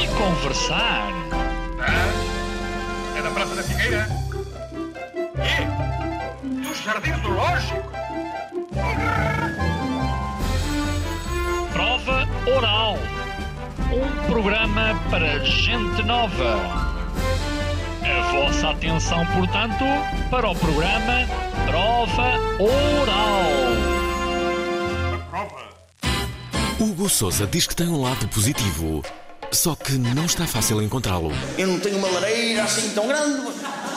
e conversar. É da Praça da Figueira? E? Do Jardim Zoológico? Prova Oral. Um programa para gente nova. A vossa atenção, portanto, para o programa Prova Oral. Prova. Hugo Souza diz que tem um lado positivo, só que não está fácil encontrá-lo. Eu não tenho uma lareira assim tão grande,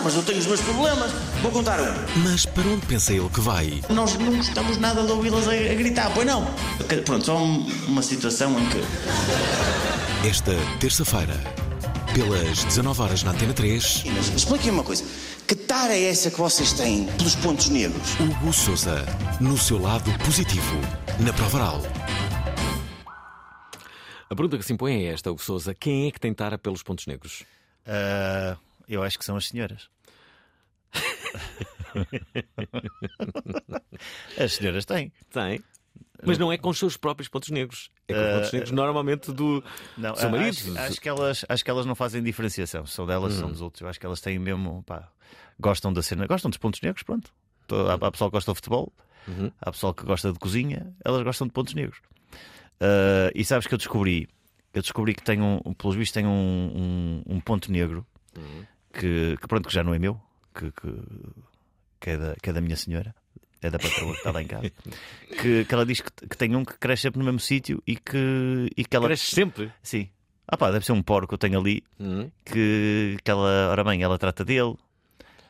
mas eu tenho os meus problemas. Vou contar um. Mas para onde pensa ele que vai? Nós não gostamos nada de ouvi-las a, a gritar, pois não? Pronto, só um- uma situação em que. Esta terça-feira, pelas 19 horas na Antena 3, Inês, Expliquem uma coisa. Que tara é essa que vocês têm pelos pontos negros? Hugo Souza, no seu lado positivo, na prova oral. A pergunta que se impõe é esta, Hugo Souza. Quem é que tem tara pelos pontos negros? Ah, eu acho que são as senhoras. as senhoras têm. Tem. Mas não é com os seus próprios pontos negros. É com os pontos negros normalmente do Não, seu ah, marido. acho, acho que elas, acho que elas não fazem diferenciação. São delas, são dos outros. Eu acho que elas têm mesmo. Pá, gostam da cena. Gostam dos pontos negros, pronto. Há, há pessoal que gosta de futebol, há pessoal que gosta de cozinha, elas gostam de pontos negros. Ah, e sabes que eu descobri? Eu descobri que tem um, pelos vistos, tem um, um, um ponto negro que, que, pronto, que já não é meu, que, que, que é, da, que é da minha senhora, é da patroa que está lá em casa. que, que ela diz que, que tem um que cresce sempre no mesmo sítio e que, e que ela. Cresce sempre. Sim. Ah pá, deve ser um porco que eu tenho ali Hum. que, que ela, ora bem, ela trata dele,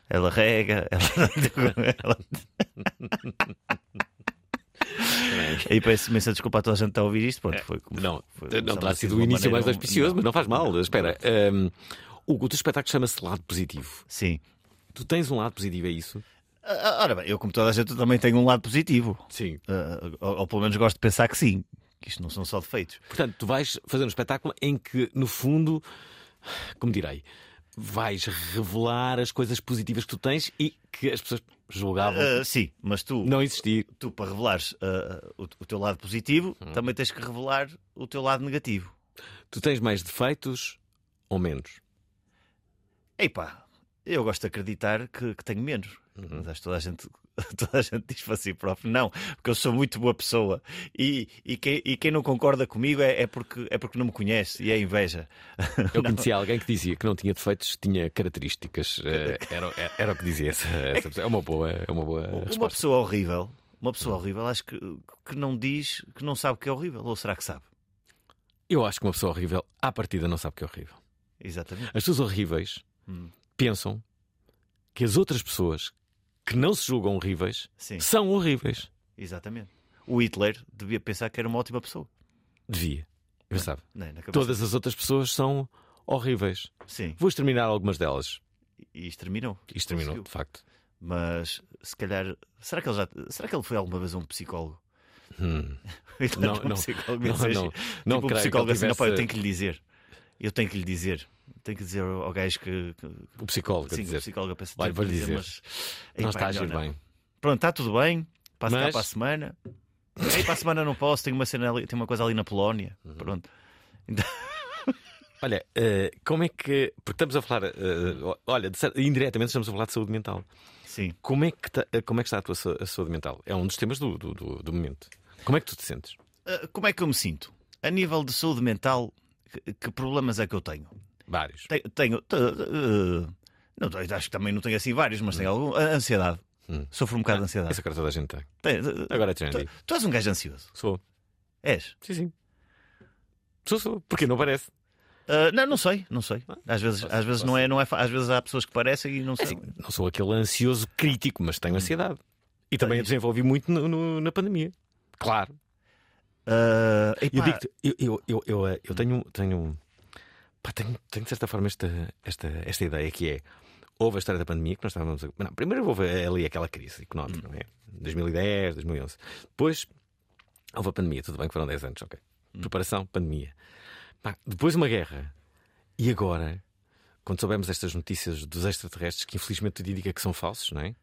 ela rega, ela. ela... Aí peço imensa desculpa a toda a gente a ouvir isto. Pronto, foi como Não, foi, não terá sido o início mais auspicioso, mas não faz mal. Espera. hum, Hugo, o teu espetáculo chama-se Lado Positivo. Sim. Tu tens um lado positivo, é isso? Ah, Ora bem, eu, como toda a gente, também tenho um lado positivo. Sim. Ah, ou, ou pelo menos gosto de pensar que sim. Que isto não são só defeitos. Portanto, tu vais fazer um espetáculo em que, no fundo, como direi, vais revelar as coisas positivas que tu tens e que as pessoas julgavam Ah, sim, mas tu, não existir. tu para revelares ah, o, o teu lado positivo, Hum. também tens que revelar o teu lado negativo. Tu tens mais defeitos ou menos? Epá, eu gosto de acreditar que, que tenho menos. Mas acho que toda a gente, toda a gente diz para si próprio, não, porque eu sou muito boa pessoa. E, e, quem, e quem não concorda comigo é, é, porque, é porque não me conhece e é inveja. Eu conhecia alguém que dizia que não tinha defeitos, tinha características. Eh, Era, era, era o que dizia essa, essa pessoa. É uma boa, é uma boa Uma resposta. pessoa horrível, uma pessoa horrível, acho que, que não diz, que não sabe que é horrível. Ou será que sabe? Eu acho que uma pessoa horrível, à partida, não sabe o que é horrível. Exatamente. As pessoas horríveis Hum. pensam que as outras pessoas que não se julgam horríveis Sim, são horríveis. exatamente. O Hitler devia pensar que era uma ótima pessoa. Devia. Eu sabe. Não é? Na cabeça- Todas as outras pessoas são horríveis. Sim, Vou exterminar algumas delas. e exterminou. Isto terminou, Conseguiu. de facto. Mas se calhar. Será que ele já. Será que ele foi alguma vez um psicólogo? Hum. Não, era um não. psicólogo, Não, seja, não. tipo, Não um creio que psicólogo ele assim, "Não, pá, eu tenho que lhe dizer. Eu tenho que lhe dizer. Tenho que dizer ao gajo que. que O psicólogo, sim, o dizer. psicólogo pensa Vai, dizer. mas. Não Epá, está a agir não. bem. Pronto, está tudo bem. Passo cá Mas- para a semana. Ei, para a semana não posso, tenho uma, cena ali, tenho uma coisa ali na Polónia. Uhum. Pronto. Olha, eh, como é que. Porque estamos a falar. eh, olha, indiretamente estamos a falar de saúde mental. Sim. Como é que, eh, como é que está a tua a saúde mental? É um dos temas do, do, do- do momento. Como é que tu te sentes? Ah, como é que eu me sinto? A nível de saúde mental, que, que problemas é que eu tenho? Vários. Tenho. tenho eh, não, acho que também não tenho assim vários, mas tenho algum. a- Ansiedade. Hum. Sofro um bocado de ansiedade. Essa cara toda a gente tem. Tem- eh, Agora é tu, trendy. tu és um gajo ansioso. Sou. És? Sim, sim. Sou, sou. Porque não parece. Ah, não, não sei, não sei. Às vezes, às vezes não é, não é, às vezes há pessoas que parecem e não sei. Não sou aquele ansioso crítico, mas tenho ansiedade. E também a desenvolvi muito no- no- na pandemia. Claro. Ah, Eu digo eu, eu, eu, eu tenho, tenho pá, tenho, tenho de certa forma esta, esta, esta ideia que é. Houve a história da pandemia que nós estávamos a. Não, primeiro houve ali aquela crise económica, não é? 2010, 2011. Depois houve a pandemia, tudo bem que foram 10 anos, ok. Preparação, pandemia. Pá, depois uma guerra. E agora, quando soubemos estas notícias dos extraterrestres, que infelizmente tudo indica que são falsos, não é?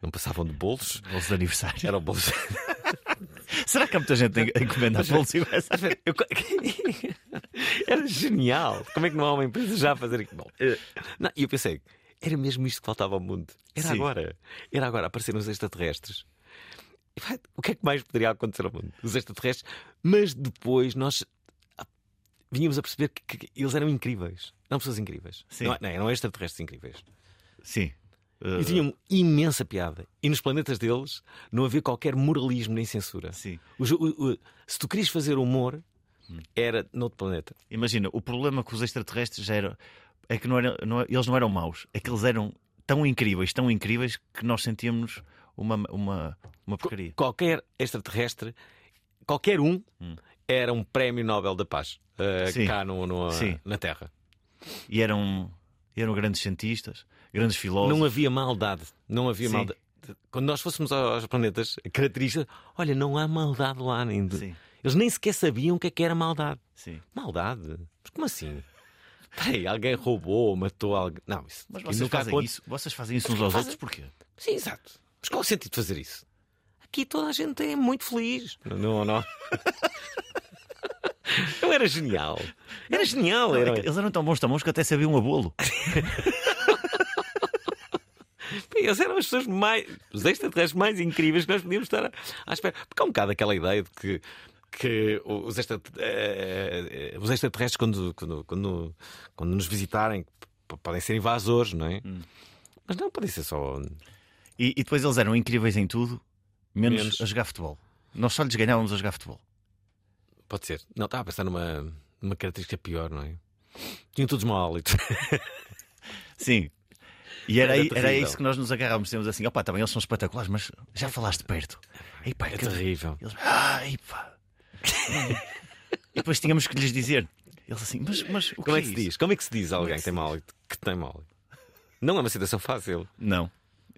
Não passavam de bolos. Bolsos de aniversário. Eram bolos. Será que há muita gente a encomendar bolsos iguais? Eu- Era genial. Como é que não há uma empresa já a fazer aquilo? Bom, não, E eu pensei, era mesmo isto que faltava ao mundo. Era Sim. agora. Era agora apareceram os extraterrestres. O que é que mais poderia acontecer ao mundo? Os extraterrestres. Mas depois nós ah, vínhamos a perceber que, que eles eram incríveis. Eram pessoas incríveis. Sim. Não, não, eram extraterrestres incríveis. Sim. Uh, E tinham imensa piada. E nos planetas deles não havia qualquer moralismo nem censura. Sim. O o- o- se tu querias fazer humor, era noutro planeta. Imagina, o problema com os extraterrestres já era. É que não eram, não- eles não eram maus. É que eles eram tão incríveis, tão incríveis, que nós sentíamos uma, uma, uma porcaria. Qualquer extraterrestre, qualquer um, era um prémio Nobel da Paz uh, cá no, no- na Terra. E eram, eram grandes cientistas, grandes filósofos. Não havia maldade. Não havia Sim. maldade. Quando nós fôssemos aos planetas, a característica, olha, não há maldade lá. De- Sim. Eles nem sequer sabiam o que é que era maldade. Sim. Maldade? Mas como assim? Peraí, alguém roubou, matou alguém. Não, isso, Mas vocês fazem, isso, vocês fazem isso uns aos fazem- outros porquê? Sim, exato. Mas qual é o sentido de fazer isso? Aqui toda a gente é muito feliz. Não, não. Não era genial. Era genial. Não, é Era... que eles eram tão bons, tão bons que até sabiam a bolo. Eles eram as pessoas mais. Os extraterrestres mais incríveis que nós podíamos estar à, espera. Porque há um bocado aquela ideia de que. Que os, eh, eh, os extraterrestres, quando, quando, quando, quando nos visitarem, podem ser invasores, não é? Hum. Mas não, podem ser só. E, e depois eles eram incríveis em tudo, menos, Menos. a jogar futebol. Nós só lhes ganhávamos a jogar futebol. Pode ser. Não, estava a pensar numa, numa característica pior, não é? Tinham todos mau hálito. Sim. E era, Era era isso que nós nos agarrávamos. Dizíamos assim: opá, também eles são espetaculares, mas já falaste perto. Ei, pá, É que- terrível. Eles, ah, ei, pá. e depois tínhamos que lhes dizer. Eles assim, mas, mas o Como é que é se isso? diz? Como é que se diz alguém que tem hálito? Que tem hálito? Não é uma situação fácil. Não.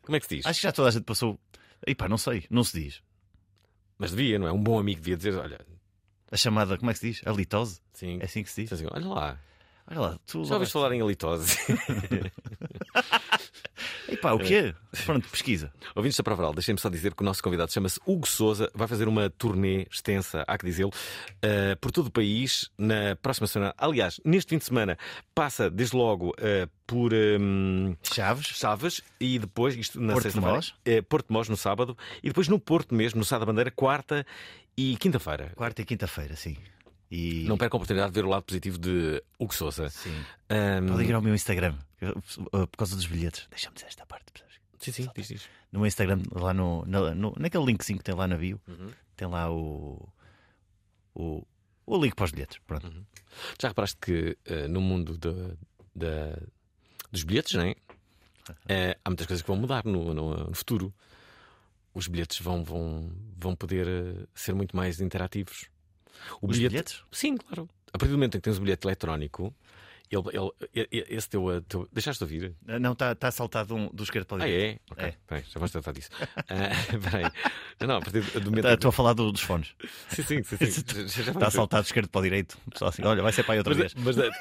Como é que se diz? Acho que já toda a gente passou. Ei, pá, não sei, não se diz. Mas devia, não é? Um bom amigo devia dizer: olha, A chamada, como é que se diz? A litose? sim. É assim que se diz? Assim, olha lá, Olha lá, tu. já ouviste falar em halitose? Ei, pá, o quê? Pronto, pesquisa. Ouvintes da Provaral, deixem-me só dizer que o nosso convidado chama-se Hugo Souza, vai fazer uma turnê extensa, há que dizê-lo, eh, por todo o país na próxima semana. Aliás, neste fim de semana passa desde logo eh, por hum, Chaves. Chaves e depois, isto na Porto sexta-feira, eh, Porto Mós no sábado e depois no Porto mesmo, no Sá da Bandeira, quarta e quinta-feira. Quarta e quinta-feira, sim. E Não perca a oportunidade de ver o lado positivo de Hugo Souza. Sim. Hum, Podem ir ao meu Instagram uh, por causa dos bilhetes. Deixa-me dizer esta parte. percebes? sim, sim, diz, diz. No meu Instagram, lá no, na- no- naquele linkzinho que tem lá na bio, tem lá o, o, o link para os bilhetes. Pronto. Já reparaste que eh, no mundo da- da- dos bilhetes, não é? Eh, há muitas coisas que vão mudar no, no- no futuro. Os bilhetes vão, vão, vão poder eh, ser muito mais interativos. O Os bilhetes? Sim, claro. A partir do momento em que tens o bilhete eletrónico, ele, ele- esse teu, eh, teu. Deixaste de ouvir? Uh, Não, está tá saltado um, do esquerdo para o Ah, direito. é? Ok, É. peraí, já vamos tratar disso. Ah, peraí. Não, a partir do momento. Tá, Estou a falar do- dos fones. Sim, sim, sim. sim. Está saltado do esquerdo para o direito. Pessoal assim, olha, vai ser para aí outra Mas, vez. mas, eh,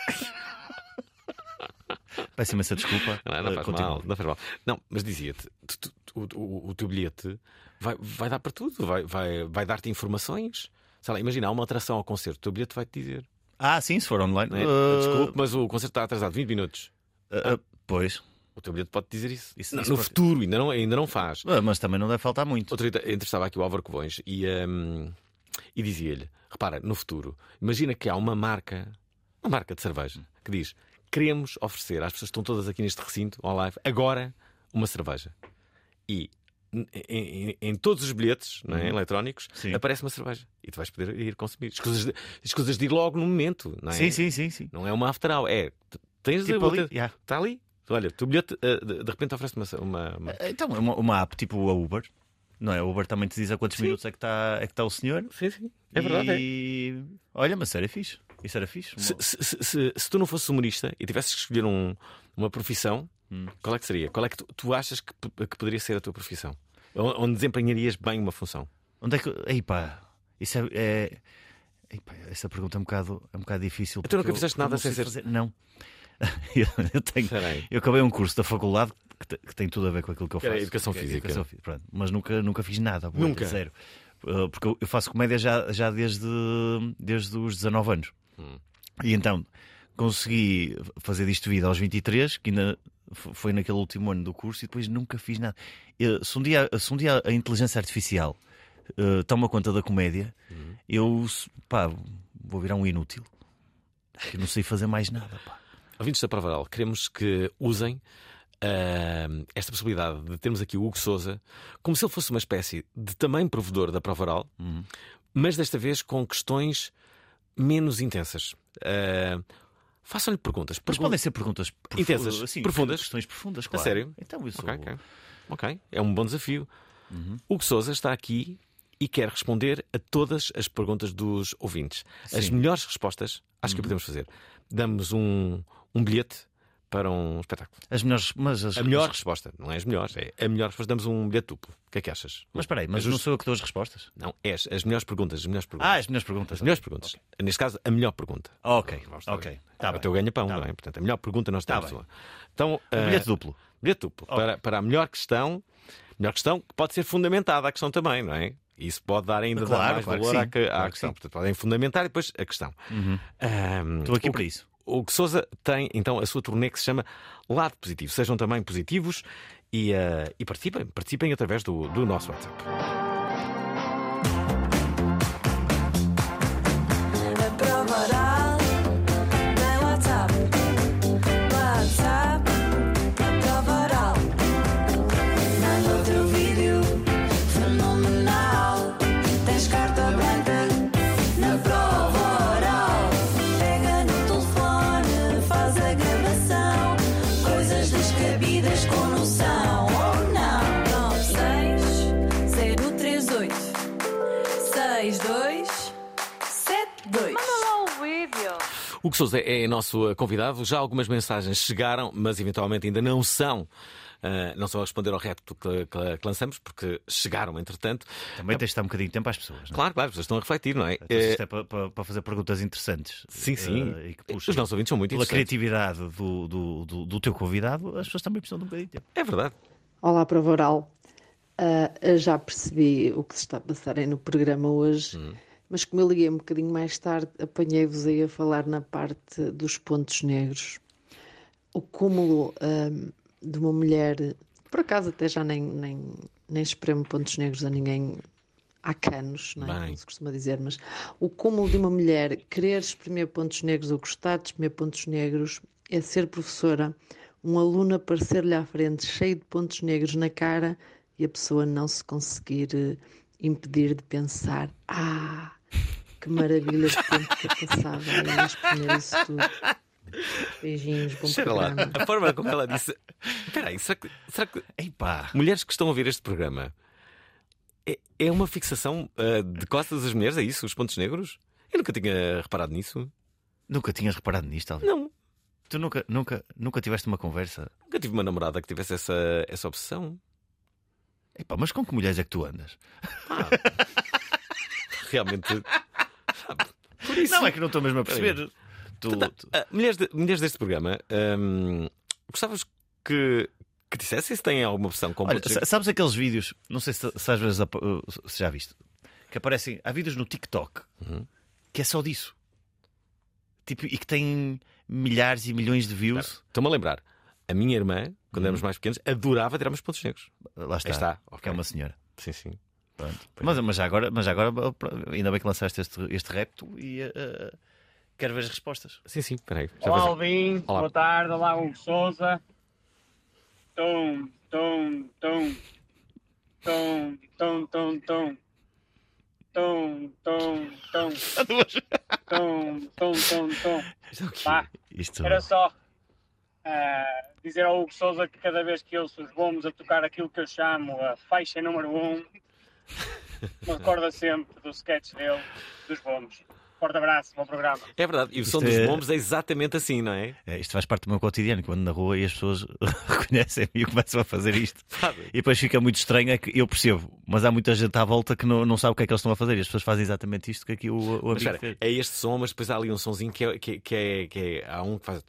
Peço imensa desculpa. Não, não Uh, faz continua. mal, não faz mal. Não, mas dizia-te, tu- tu- o, o- o teu bilhete vai, vai dar para tudo, vai, vai, vai dar-te informações. Sei lá, imagina, há uma alteração ao concerto, o teu bilhete vai-te dizer. Ah, sim, se for online. é? Uh, Desculpe, mas o concerto está atrasado 20 minutos. uh, uh, pois. O teu bilhete pode dizer isso. Isso- Não, isso no pode- futuro, ainda não, ainda não faz. Mas também não deve faltar muito. Outro dia entrevistava aqui o Álvaro Covões e, hum, e dizia-lhe: repara, no futuro, imagina que há uma marca, uma marca de cerveja, que diz: queremos oferecer às pessoas que estão todas aqui neste recinto, ao live, agora uma cerveja. E em, em- em todos os bilhetes não é, eletrónicos Uhum. Sim. aparece uma cerveja e tu vais poder ir consumir. As coisas de, as coisas de ir logo no momento, não é? Sim, sim, sim, sim. Não é uma after hour, é. Tens Tipo a ali, outra- yeah. Está ali. Olha, o teu bilhete eh, de, repente oferece uma, uma, uma- Então, é uma, uma app tipo a Uber. Não é? A Uber também te diz a quantos minutos é que está é que tá o senhor. Sim, sim. É verdade. é. E... Olha, mas é fixe. Isso era fixe? Se, se, se, se- se tu não fosses humorista e tivesses que escolher um- uma profissão, Hum. qual é que seria? Qual é que tu, tu achas que, que poderia ser a tua profissão? Onde desempenharias bem uma função? Onde é que. Ei pá, isso é. é... essa pergunta é um bocado, é um bocado difícil. Então nunca fizeste eu nada sem ser- fazer- Não. eu, tenho. Eu acabei um curso da faculdade que, te- que tem tudo a ver com aquilo que eu era faço. educação é física. educação pronto. Mas nunca, nunca fiz nada. Nunca? Zero. Uh, Porque eu- faço comédia já, já desde, desde os 19 anos. Hum. E então consegui fazer disto vida aos 23, que ainda foi naquele último ano do curso, e depois nunca fiz nada. Eu- se, um dia, se um dia a inteligência artificial uh, toma conta da comédia, Hum. eu pá, vou virar um inútil. Eu não sei fazer mais nada. Pá. Ouvintes da Prova Oral, queremos que usem ah, esta possibilidade de termos aqui o Hugo Souza como se ele fosse uma espécie de também provedor da Prova Oral, Uhum. mas desta vez com questões menos intensas. Ah, Façam-lhe perguntas. Mas Pergun- podem ser perguntas profu- Intensas, assim, profundas. Questões profundas, A claro. sério? Então isso. Ok, ok. Ok, é um bom desafio. Uhum. Hugo Souza está aqui e quer responder a todas as perguntas dos ouvintes. As Sim. Uhum. melhores respostas, acho que podemos fazer. Damos um, um bilhete para um espetáculo. As melhores. Mas, as, A melhor resposta, não é as melhores, é a melhor resposta. Damos um bilhete duplo. O que é que achas? Mas espera aí, mas É não sou eu que dou as respostas? Não, és as melhores perguntas. As melhores perguntas. Ah, as melhores perguntas. As melhores perguntas. Neste caso, a melhor pergunta. Ok, ok. Tá o bem. teu ganha-pão, Tá não é? Portanto, a melhor pergunta nós Tá temos. lá. Então, Um ah, bilhete duplo. Bilhete duplo. Para, para a melhor questão, melhor questão que pode ser fundamentada a questão também, não é? Isso pode dar ainda Claro, dar mais claro que valor que- à claro que questão. sim. Portanto, podem fundamentar e depois a questão. Ahm, Estou aqui o para que- isso. O que Souza tem então a sua turnê que se chama Lado Positivo. Sejam também positivos e, ah, e participem. Participem através do, do nosso WhatsApp. Souza é nosso convidado. Já algumas mensagens chegaram, mas eventualmente ainda não são. ah, não são a responder ao repto que, que- que lançamos, porque chegaram, entretanto. Também tens de dar um bocadinho de tempo às pessoas. não é? Claro, claro, as pessoas estão a refletir, não é? Então, Eh, isto é para, para- para fazer perguntas interessantes. Sim, sim. eh, e que puxem Os nossos ouvintes são muito pela interessantes. criatividade do, do, do, do teu convidado, as pessoas também precisam de um bocadinho de tempo. É verdade. Olá, Prova Oral. Ah, eu já percebi o que se está a passar aí no programa hoje, mas como eu liguei um bocadinho mais tarde, apanhei-vos aí a falar na parte dos pontos negros. O cúmulo ahm, de uma mulher, por acaso até já nem, nem, nem espremo pontos negros a ninguém há canos, não é? Bem. Como se costuma dizer, mas o cúmulo de uma mulher querer espremer pontos negros ou gostar de espremer pontos negros é ser professora, um aluno aparecer-lhe à frente cheio de pontos negros na cara e a pessoa não se conseguir eh, impedir de pensar: Ah, que maravilha de tempo que eu passava a espremer isso tudo. Beijinhos, bom Cheira lá. programa. A forma como ela disse. Espera aí, será que, será que mulheres que estão a ouvir este programa é, é uma fixação ah, de costas das mulheres? É isso? Os pontos negros? Eu nunca tinha reparado nisso. nunca tinhas reparado nisto, Alvin? Não. Tu nunca, nunca, nunca tiveste uma conversa? Nunca tive uma namorada que tivesse essa, essa obsessão. Epá, mas com que mulheres é que tu andas? Realmente. sabe, Por isso. Não, é que não estou mesmo a perceber. Tu, tu- Ah, mulheres, de- mulheres deste programa, hum, gostavas que, que dissessem se têm alguma opção com Olha, sabes aqueles vídeos, não sei se, se às vezes se já viste, que aparecem, há vídeos no TikTok Uhum. que é só disso. Tipo, e que têm milhares e milhões de views. Estou-me a lembrar. A minha irmã, quando Uhum. éramos mais pequenos, adorava tirar os pontos negros. Lá está. Aí está, Que ok. é uma senhora. Sim, sim. Pronto. Mas, mas já agora, mas já agora, ainda bem que lançaste este, este repto e uh, uh, quero ver as respostas. Sim, sim, peraí. Já Olá, Alvin. Olá. Boa tarde. Olá, Hugo Souza. Tom, tom, tom. Tom, tom, tom, tom. Tom, tom, tom. Tom, tom, tom, tom. Isto é? Pá, Isto. era só ah, dizer ao Hugo Souza que cada vez que ouço os bombos a tocar aquilo que eu chamo a faixa número 1, um, me recorda sempre do sketch dele, dos bombos. Forte abraço, bom programa. É verdade. E o som Isto dos é- bombos é exatamente assim, não é? É, isto faz parte do meu cotidiano, quando na rua e as pessoas reconhecem-me e começam a fazer isto. Sabe? E depois fica muito estranho, é que eu percebo, mas há muita gente à volta que não, não sabe o que é que eles estão a fazer e as pessoas fazem exatamente isto que aqui o, o Mas amigo espera, fez. é este som, mas depois há ali um sonzinho que é. Que, que é, que é- há um que faz.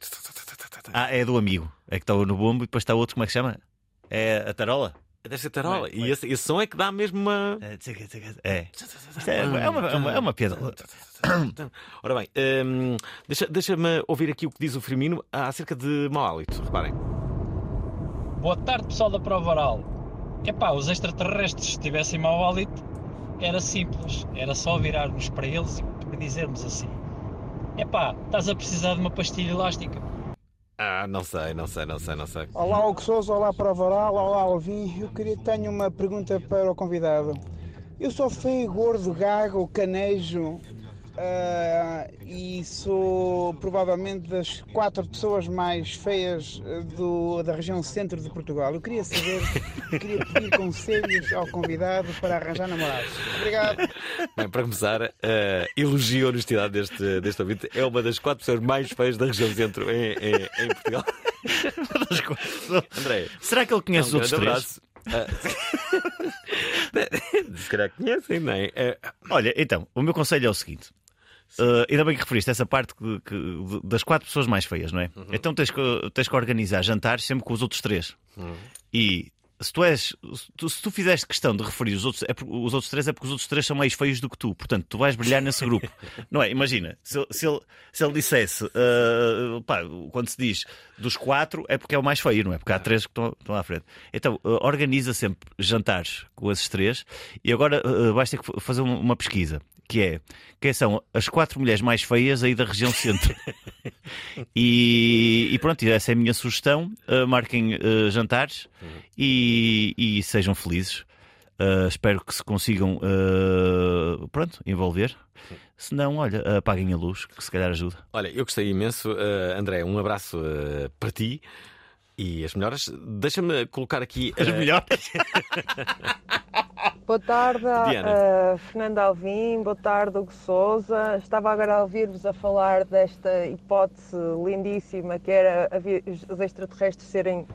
Ah, é do amigo. É que está no bombo e depois está outro, como é que se chama? É a tarola. Deve ser tarola. Vai, E vai. esse, esse som é que dá mesmo uma. É, é. É, é uma, é uma, é uma piada. Ora bem, hum, deixa- deixa-me ouvir aqui o que diz o Firmino acerca de mau hálito. Reparem. Boa tarde, pessoal da Prova Oral. Epá, os extraterrestres, se tivessem mau hálito, era simples. Era só virarmos para eles e dizermos assim: Epá, estás a precisar de uma pastilha elástica. Ah, não sei, não sei, não sei, não sei. Olá, Hugo Souza, olá Prova Oral, olá Alvin. Eu queria tenho uma pergunta para o convidado. Eu sou feio, gordo, gago, canejo ah, e sou provavelmente das quatro pessoas mais feias ah, do- da região centro de Portugal. Eu queria saber, queria pedir conselhos ao convidado para arranjar namorados. Obrigado. Bem, para começar, eh, elogio a honestidade deste, deste ouvinte. É uma das quatro pessoas mais feias da região centro em, em, em Portugal. André, Será que ele conhece os outros três? Ah, Se calhar conhecem, não é? Eh, Olha, então, o meu conselho é o seguinte. Uh, ainda bem que referiste essa parte que- que- das quatro pessoas mais feias, não é? Então tens que, tens que organizar jantares sempre com os outros três. E se tu és, se tu, se tu fizeste questão de referir os outros, é os outros três, é porque os outros três são mais feios do que tu. Portanto, tu vais brilhar nesse grupo. não é? Imagina, se, ele- se ele, se ele dissesse, uh, pá, quando se diz dos quatro, é porque é o mais feio, não é? Porque há três que estão, estão à frente. Então, uh, organiza sempre jantares com esses três e agora uh, vais ter que fa- fazer uma, uma pesquisa. Que é quem são as quatro mulheres mais feias aí da região centro. E, e pronto, essa é a minha sugestão. Uh, marquem uh, jantares e, e sejam felizes. Uh, espero que se consigam uh, pronto, envolver. Se não, olha, apaguem a luz, que se calhar ajuda. Olha, eu gostei imenso, eh, André. Um abraço para ti e as melhoras. Deixa-me colocar aqui. As melhores. Boa tarde, uh, Fernanda Alvim, boa tarde, Hugo Souza. Estava agora a ouvir-vos a falar desta hipótese lindíssima que era os extraterrestres serem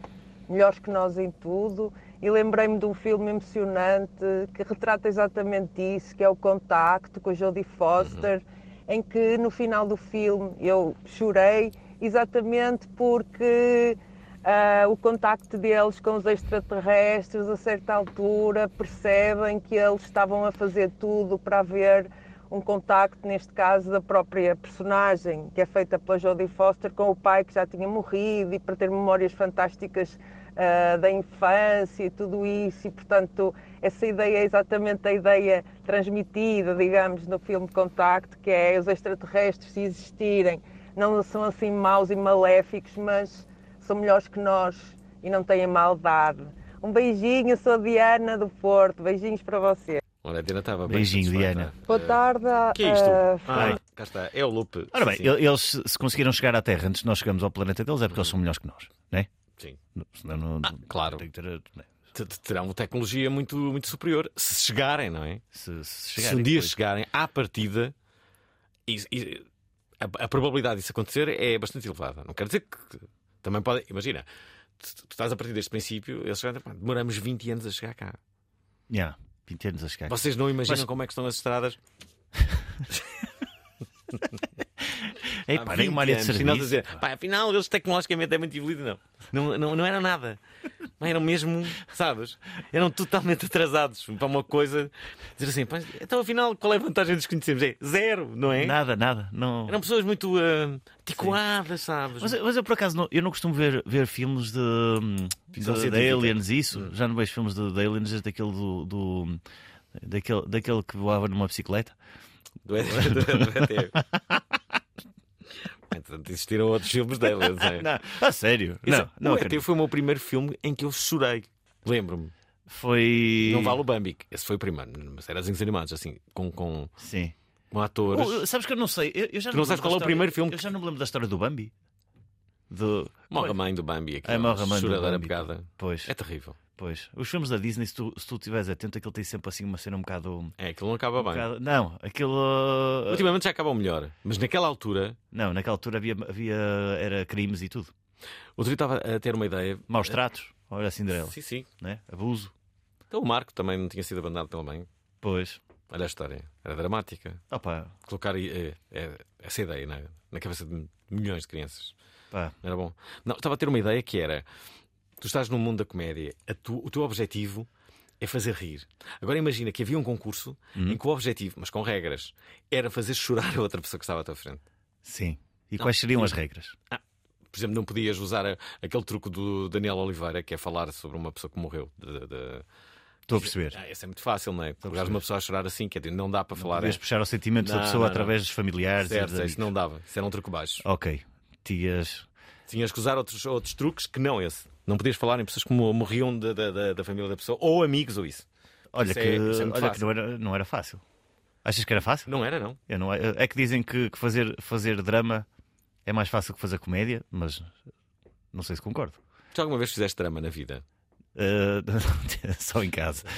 melhores que nós em tudo. E lembrei-me de um filme emocionante que retrata exatamente isso, que é o Contacto com a Jodie Foster, em que no final do filme eu chorei exatamente porque ah, o contacto deles com os extraterrestres, a certa altura, percebem que eles estavam a fazer tudo para haver um contacto, neste caso, da própria personagem, que é feita pela Jodie Foster, com o pai que já tinha morrido e para ter memórias fantásticas ah, da infância e tudo isso. E, portanto, essa ideia é exatamente a ideia transmitida, digamos, no filme Contacto, que é os extraterrestres, se existirem, não são assim maus e maléficos, mas são melhores que nós e não têm maldade. Um beijinho, sou a Diana do Porto. Beijinhos para você. Olha, a Diana estava bem Beijinho. Diana. Boa tarde. O que é isto? ah, Ah, cá está. É o loop. Ora bem, Sim, sim. eles se se conseguiram chegar à Terra antes de nós chegarmos ao planeta deles é porque eles são melhores que nós, não é? Sim. Senão não, Ah, claro. tem que ter- né? Terão uma tecnologia muito, muito superior. Se chegarem, não é? Se, se Se chegarem um dia depois. chegarem à partida, e- e a, a probabilidade disso acontecer é bastante elevada. Não quer dizer que também pode. Imagina, tu, tu estás a partir deste princípio, eles chegaram, demoramos 20 anos a chegar cá. Yeah, 20 anos a chegar. Vocês não imaginam Mas- como é que estão as estradas? Ei, Há pá, nem 20 uma área de anos, serviço. dizer, pá, afinal, eles tecnologicamente é muito evoluído, não. Não, não, não eram nada. Não eram mesmo, sabes? Eram totalmente atrasados para uma coisa. Dizer assim, pá, então afinal, qual é a vantagem de os conhecermos? É zero, não é? Nada, nada. Não... Eram pessoas muito uh, ticoadas, sabes? Mas, mas eu por acaso não, eu não costumo ver, ver filmes de, de, de aliens isso. Hum. Já não vejo filmes de, de aliens desde aquele do, do- daquele, daquele que voava numa bicicleta. Do, do, do, ET. Entretanto, existiram outros filmes deles. É? Não, a sério? Isso- Não, não o ET foi o meu primeiro filme em que eu chorei. Lembro-me. Foi. Não vale o Bambi. Esse foi o primeiro. Mas era desenhos animados, assim, com, com, Sim. com atores. Oh, sabes que eu não sei. Eu, eu já Tu não me sabes lembro qual é o da primeiro história- filme Eu já não me lembro da história do Bambi. Do... Morre a mãe do Bambi aqui. É, morre a mãe do Bambi. pegada. Pois. É terrível. Pois, os filmes da Disney, se tu, se tu estiveres atento, aquilo tem sempre assim uma cena um bocado. É, aquilo não acaba um bem. bocado- Não, aquilo. uh, Ultimamente já acabam melhor, mas naquela altura. Não, naquela altura havia, havia era crimes e tudo. Outro dia estava a ter uma ideia. Maus tratos, olha a Cinderela. Sim, sim. Né? Abuso. Então o Marco também não tinha sido abandonado pela mãe. Pois. Olha a história. Era dramática. Opa, Colocar eh, eh, essa ideia na, na cabeça de milhões de crianças. pá. Era bom. Não, estava a ter uma ideia que era: tu estás no mundo da comédia, tu- o teu objetivo é fazer rir. Agora imagina que havia um concurso Uhum. em que o objetivo, mas com regras, era fazer chorar a outra pessoa que estava à tua frente. Sim. E Não, quais seriam as regras? Ah, por exemplo, não podias usar a- aquele truque do Daniel Oliveira, que é falar sobre uma pessoa que morreu. de- de- Estou a perceber. Ah, esse é muito fácil, não é? Pegares uma pessoa a chorar assim, quer dizer, não dá para falar. Podias é- puxar os sentimentos da pessoa através dos familiares. e Certo, dos isso não dava. Isso era um truque baixo. Ok. Tinhas. Tinhas que usar outros, outros truques que não esse. Não podias falar em pessoas que mo- morriam da, da, da- família da pessoa, ou amigos, ou isso. Olha, Isso que, é- isso é olha que não, era, não era fácil. Achas que era fácil? Não era, não. Eu não, é que dizem que, que fazer, fazer drama é mais fácil que fazer comédia, mas não sei se concordo. Tu alguma vez fizeste drama na vida? Uh, só em casa.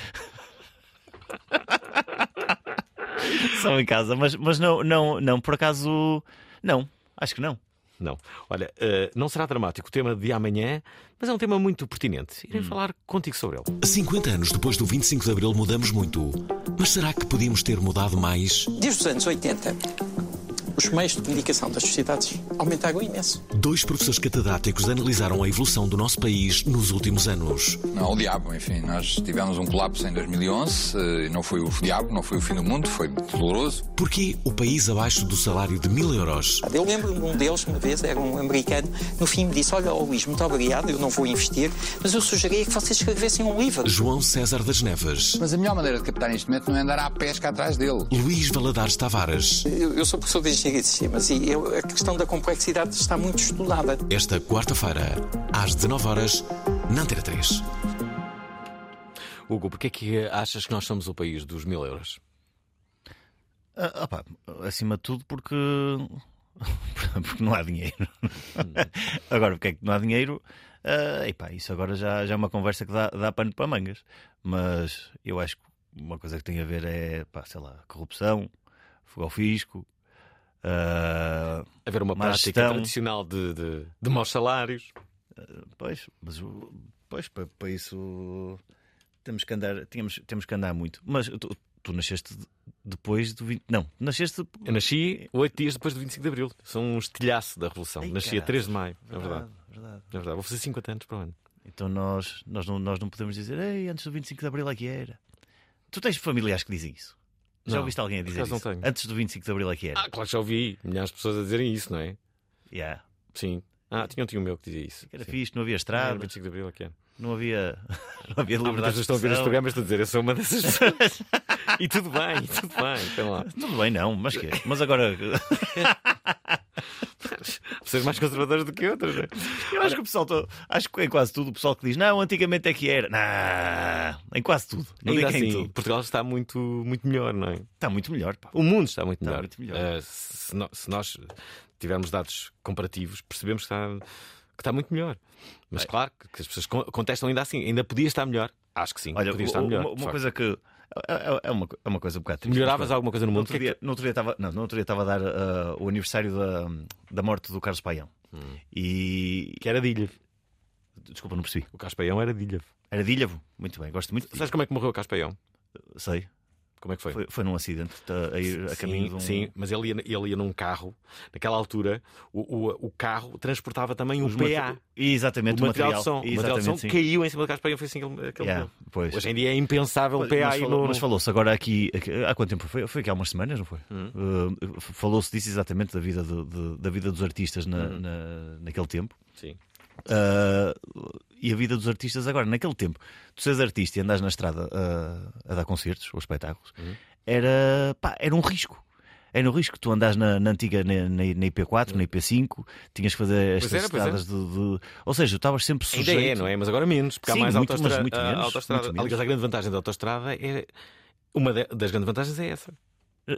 Só em casa, mas, mas não, não, não, por acaso, não, acho que não. Não. Olha, eh, não será dramático o tema de amanhã, mas é um tema muito pertinente. Irei falar contigo sobre ele. 50 anos depois do 25 de Abril mudamos muito. Mas será que podíamos ter mudado mais? Desde os anos 80, os meios de comunicação das sociedades aumentaram imenso. Dois professores catedráticos analisaram a evolução do nosso país nos últimos anos. Não, o diabo, enfim, nós tivemos um colapso em 2011, eh, não foi o diabo, não foi o fim do mundo, foi doloroso. Porquê o país abaixo do salário de mil euros? Eu lembro-me de um deles, uma vez, era um americano, no fim me disse: Olha, oh, Luís, muito obrigado, eu não vou investir, mas eu sugeria que vocês escrevessem um livro. João César das Neves. Mas a melhor maneira de captar investimento não é andar à pesca atrás dele. Luís Valadares Tavares. Eu, eu sou professor de engenharia de sistemas e eu- a questão da complexidade está muito estudada. Esta quarta-feira, às 19 horas, na Antena 3. Hugo, porquê é que achas que nós somos o país dos mil euros? Ah, opá, acima de tudo porque porque não há dinheiro. agora, porque é que não há dinheiro? Ah, epá, isso agora já, já é uma conversa que dá, dá pano para mangas. Mas eu acho que uma coisa que tem a ver é, pá, sei lá, corrupção, fogo ao fisco. Ah, Haver uma prática tradicional de, de, de maus salários. Pois, mas pois, para, para isso temos que andar, tínhamos, temos que andar muito. Mas tu, tu nasceste de- depois do 20. Não, nasceste. Eu nasci oito dias depois do 25 de Abril. Sou um estilhaço da Revolução. Ai, nasci a caralho. 3 de maio. É verdade. Verdade, verdade. É verdade. Vou fazer 50 anos para o ano. Então nós, nós, não, nós não podemos dizer, ei, antes do 25 de Abril é que era. Tu tens familiares que dizem isso? Já Não, ouviste alguém a dizer isso? não tenho. Antes do 25 de Abril é que era. Ah, claro que já ouvi milhares de pessoas a dizerem isso, não é? Yeah. Sim. Ah, tinha um tio meu que dizia isso. Era Sim. fixe, não havia Ah, estrada, era 25 de Abril, é que era. não havia, não havia Há muitas liberdade pessoas estão a ouvir este expressão. programa e estão a dizer, eu sou uma dessas pessoas. e tudo bem, tudo bem. Então lá. Tudo bem, não, mas que Mas agora, Pessoas mais conservadoras do que outras, não é? eu acho que o pessoal, to- acho que em quase tudo, o pessoal que diz, não, antigamente é que era. Não, em quase tudo. Não Ainda em assim, tudo. Portugal está muito, muito melhor, não é? Está muito melhor, pá. O mundo está muito Está melhor. muito melhor. Eh, se, no- se nós tivermos dados comparativos, percebemos que está, que está muito melhor. Mas claro que- as pessoas con- contestam ainda assim. Ainda podia estar melhor. Acho que sim. Olha, podia estar melhor. uma, uma coisa que. É, é- é uma, é uma coisa um bocado triste. Melhoravas alguma coisa no No mundo? outro O que é dia, no outro dia estava, não, no outro dia estava a dar ah, o aniversário da, da morte do Carlos Paião. E. Que era de Ilha. Desculpa, não percebi. O Caspaião era de Ilha. Era de. Muito bem, gosto muito Sabes como é que morreu o Caspaião? Sei. Como é que foi? Foi, foi num acidente tá, a ir a sim, caminho de um. sim, mas ele ia, ele ia num carro. Naquela altura, o, o, o carro transportava também Os o PA. Exatamente, o o material, material. de som. O material de som sim. caiu em cima do Caspaião. Foi assim que ele, que ele Yeah, pois. Hoje em dia é impensável o Pois, PA mas falou- no. mas falou-se agora aqui, há quanto tempo foi? Foi aqui há umas semanas, não foi? Hum. Uh, falou-se disso exatamente da vida, do- da vida dos artistas na, Uhum. na- naquele tempo. Sim. Uh, e a vida dos artistas agora, naquele tempo, tu seres artista e andas na estrada uh, a dar concertos ou espetáculos, Uhum. era, pá, era um risco. Era um risco. Tu andas na, na antiga, na, na- na IP4, na IP5, tinhas que fazer estas estradas de, de- Ou seja, tu estavas sempre Ainda sujeito. é, não é? Mas agora menos, porque Sim, há mais muito, autoestrada. muito menos, autoestrada. muito menos. Aliás, a grande vantagem da autoestrada é. Uma das grandes vantagens é essa.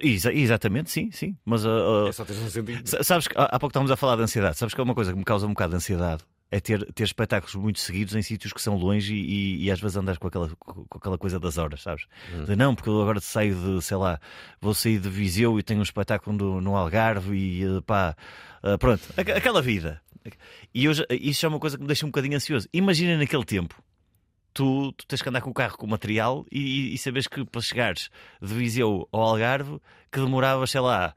Exa- exatamente, sim, sim. Mas uh, uh, É só teres um sentido. sa- sabes que há há pouco estávamos a falar de ansiedade. Sabes que é uma coisa que me causa um bocado de ansiedade é ter, ter espetáculos muito seguidos em sítios que são longe e, e- e às vezes andas com aquela, com aquela coisa das horas, sabes? Hum. De, não, porque eu agora saio de, sei lá, vou sair de Viseu e tenho um espetáculo no, no Algarve e eh, pá, eh, pronto, aqu- aquela vida. E já- isso é uma coisa que me deixa um bocadinho ansioso. Imagina naquele tempo. Tu, tu tens que andar com o carro com material e, e sabes que para chegares de Viseu ao Algarve que demorava, sei lá,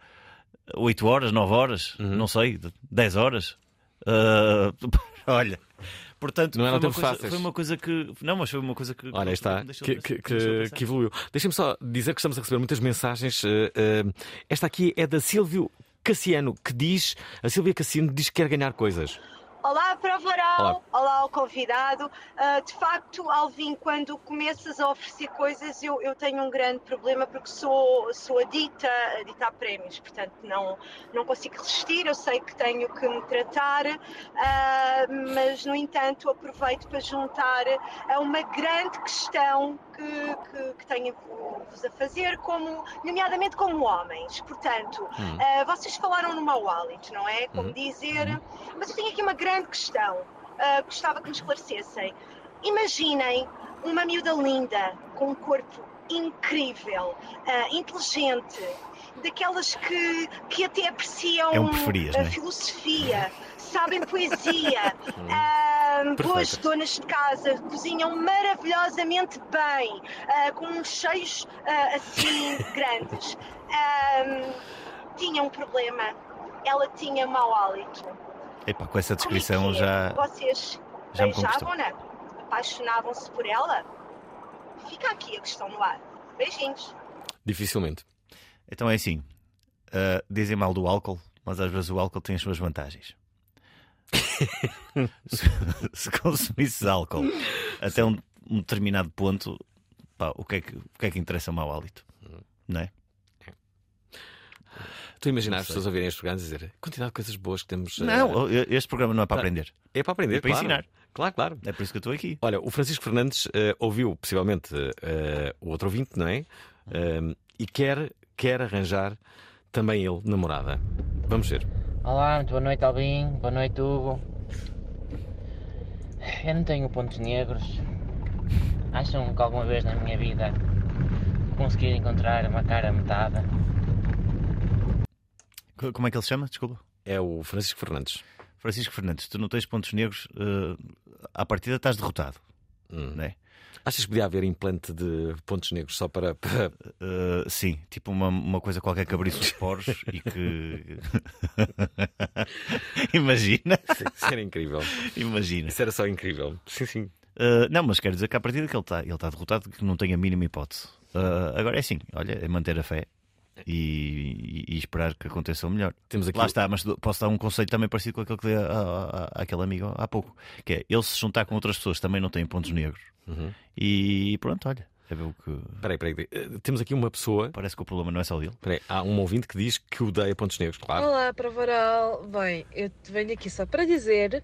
8 horas, 9 horas, Uhum. não sei, 10 horas. Ah, olha, portanto, Não eram foi, uma coisa, fáceis. foi uma coisa que. Não, mas foi uma coisa que. Olha, está, que, que, que, que evoluiu. Deixem-me só dizer que estamos a receber muitas mensagens. eh, eh, esta aqui é da Silvio Cassiano, que diz: a Silvia Cassiano diz que quer ganhar coisas. Olá, Prova Oral. Olá. Olá, ao convidado. Ah, de facto, Alvin, quando começas a oferecer coisas, eu, eu tenho um grande problema porque sou, sou adita, adita a prémios, portanto não, não consigo resistir. Eu sei que tenho que me tratar, ah, mas, no entanto, aproveito para juntar a uma grande questão que, que, que tenho-vos a fazer, como, nomeadamente como homens. Portanto, Hum. ah, vocês falaram no mau hálito, não é? Como Uhum. dizer. Mas eu tenho aqui uma grande questão. ah, gostava que me esclarecessem. Imaginem uma miúda linda, com um corpo incrível, ah, inteligente, daquelas que, que até apreciam É um preferias, a não é? filosofia, sabem poesia, ah, boas donas de casa, cozinham maravilhosamente bem, ah, com uns cheios assim grandes. Tinha um problema, ela tinha mau hálito. Epá, com essa é descrição é? já. Vocês já beijavam-na? Apaixonavam-se por ela? Fica aqui a questão no ar. Beijinhos. Dificilmente. Então é assim: ah, dizem mal do álcool, mas às vezes o álcool tem as suas vantagens. se, se consumisses álcool até um, um determinado ponto, pá, o, que é que, o que é que interessa o mau hálito? Não é? Tu imaginas as pessoas ouvirem este programa e dizer quantidade de coisas boas que temos. Não, este programa não é para Tá. aprender. É para aprender, É para claro. ensinar. Claro, claro. É por isso que eu estou aqui. Olha, o Francisco Fernandes eh, ouviu possivelmente eh, o outro ouvinte, não é? Eh, e quer, quer arranjar também ele namorada. Vamos ver. Olá, muito boa noite Albin, boa noite Hugo. Eu não tenho pontos negros. Acham que alguma vez na minha vida consegui encontrar uma cara metade? Co- Como é que ele se chama? Desculpa. É o Francisco Fernandes. Francisco Fernandes, tu não tens pontos negros, eh, à partida estás derrotado. Hum. Não é? Achas que podia haver implante de pontos negros só para. para... Eh, sim, tipo uma, uma coisa qualquer que abrisse os poros e que. Imagina. Isso era incrível. Imagina. Isso era só incrível. Sim, sim. Uh, não, mas quero dizer que a partir que ele está ele tá derrotado, que não tem a mínima hipótese. Uh, agora é assim, olha, é manter a fé e, e- e esperar que aconteça o melhor. Temos aqui Lá está, mas posso dar um conceito também parecido com aquele que dei àquele amigo há pouco, que é ele se juntar com outras pessoas também não têm pontos negros. Uhum. E pronto, olha, ver o que. Peraí, peraí. peraí. Eh, Temos aqui uma pessoa. Parece que o problema não é só dele. Peraí, há um ouvinte que diz que odeia pontos negros, claro. Olá, Pravaral. Bem, eu te venho aqui só para dizer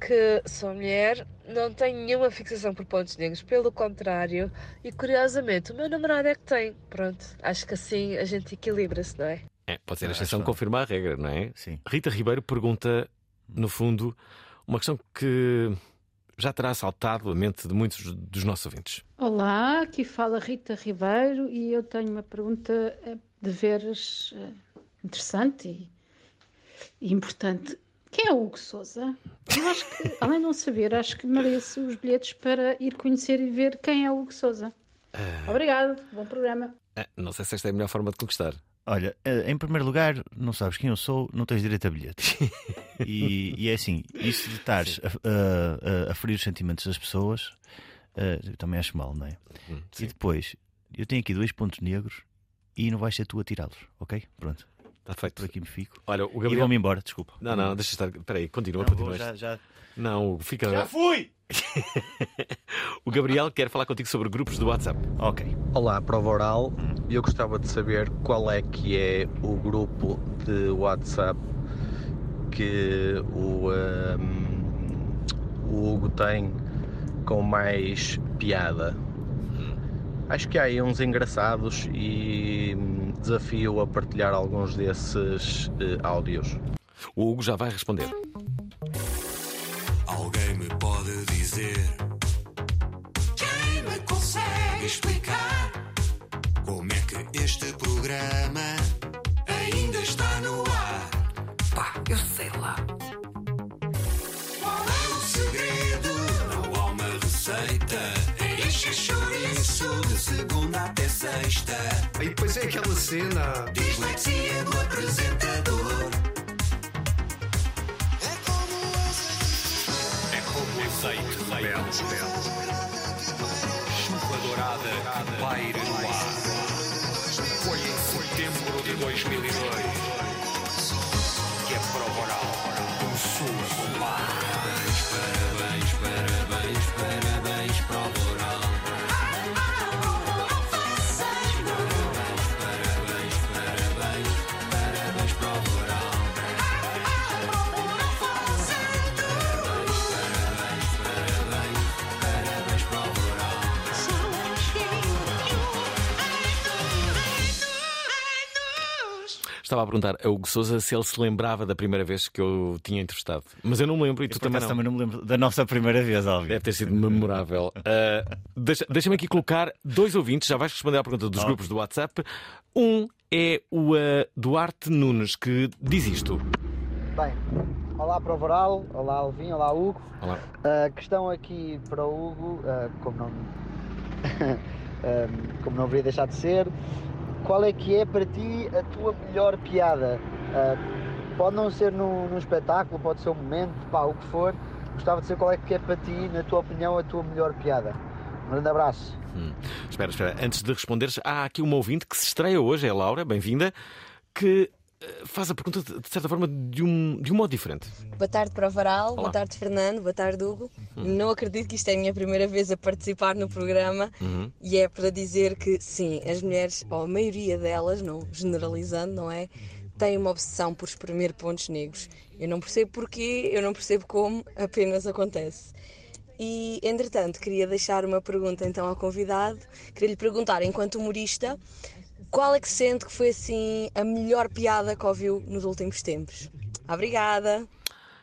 que sou mulher, não tenho nenhuma fixação por pontos negros, pelo contrário, e curiosamente o meu namorado é que tem. Pronto, acho que assim a gente equilibra-se, não é? É, pode ser a exceção acho- que confirma a regra, não é? Sim. Rita Ribeiro pergunta, no fundo, uma questão que já terá saltado a mente de muitos dos nossos ouvintes. Olá, aqui fala Rita Ribeiro e eu tenho uma pergunta eh, de veras eh, interessante e, e importante. Quem é o Hugo Souza? Eu acho que, além de não saber, acho que mereço os bilhetes para ir conhecer e ver quem é o Hugo Souza. Obrigado, bom programa. Ah, não sei se esta é a melhor forma de conquistar. Olha, eh, em primeiro lugar, não sabes quem eu sou, não tens direito a bilhete. e, e é assim, isso de estares a, a- a- a ferir os sentimentos das pessoas, eu também acho mal, não é? Hum, e depois, eu tenho aqui dois pontos negros e não vais ser tu a tirá-los, ok? Pronto. Está feito. Por aqui me fico. Olha, o E Gabriel. vou-me embora, desculpa. Não, não, deixa estar. Espera aí, continua, Não, continua. vou, já- já- Não, fica. Já fui! o Gabriel quer falar contigo sobre grupos do WhatsApp. Ok. Olá, prova oral. Eu gostava de saber qual é que é o grupo de WhatsApp que o, ahm, o Hugo tem com mais piada. Acho que há aí uns engraçados e hum, desafio a partilhar alguns desses eh, áudios. O Hugo já vai responder. Cena. Dislexia do apresentador. É como azeite de belo, Chuva dourada que paira Estava a perguntar a Hugo Souza se ele se lembrava da primeira vez que eu tinha entrevistado. Mas eu não me lembro e tu também não. também não me lembro da nossa primeira vez, Alvin. Deve ter sido memorável. Uh, deixa- Deixa-me aqui colocar dois ouvintes, já vais responder à pergunta dos Oh. grupos do WhatsApp. Um é o uh, Duarte Nunes, que diz isto. Bem, olá para o Voral, olá Alvin, olá Hugo. Olá. A questão aqui para o Hugo, ah, como não como não deveria deixar de ser, qual é que é para ti a tua melhor piada? Ah, pode não ser num, num espetáculo, pode ser um momento, pá, o que for. Gostava de saber qual é que é para ti, na tua opinião, a tua melhor piada. Um grande abraço. Hum. Espera, espera. Antes de responderes, há aqui uma ouvinte que se estreia hoje, é a Laura, bem-vinda, que uh, faz a pergunta de, certa forma de um, de um modo diferente. Boa tarde para o Varal, Olá. boa tarde Fernando, boa tarde Hugo. Não acredito que isto é a minha primeira vez a participar no programa Uhum. e é para dizer que sim, as mulheres, ou a maioria delas, não generalizando, não é? Têm uma obsessão por espremer pontos negros. Eu não percebo porquê, eu não percebo como, apenas acontece. E, entretanto, queria deixar uma pergunta então ao convidado. Queria lhe perguntar, enquanto humorista, qual é que sente que foi assim a melhor piada que ouviu nos últimos tempos? Obrigada!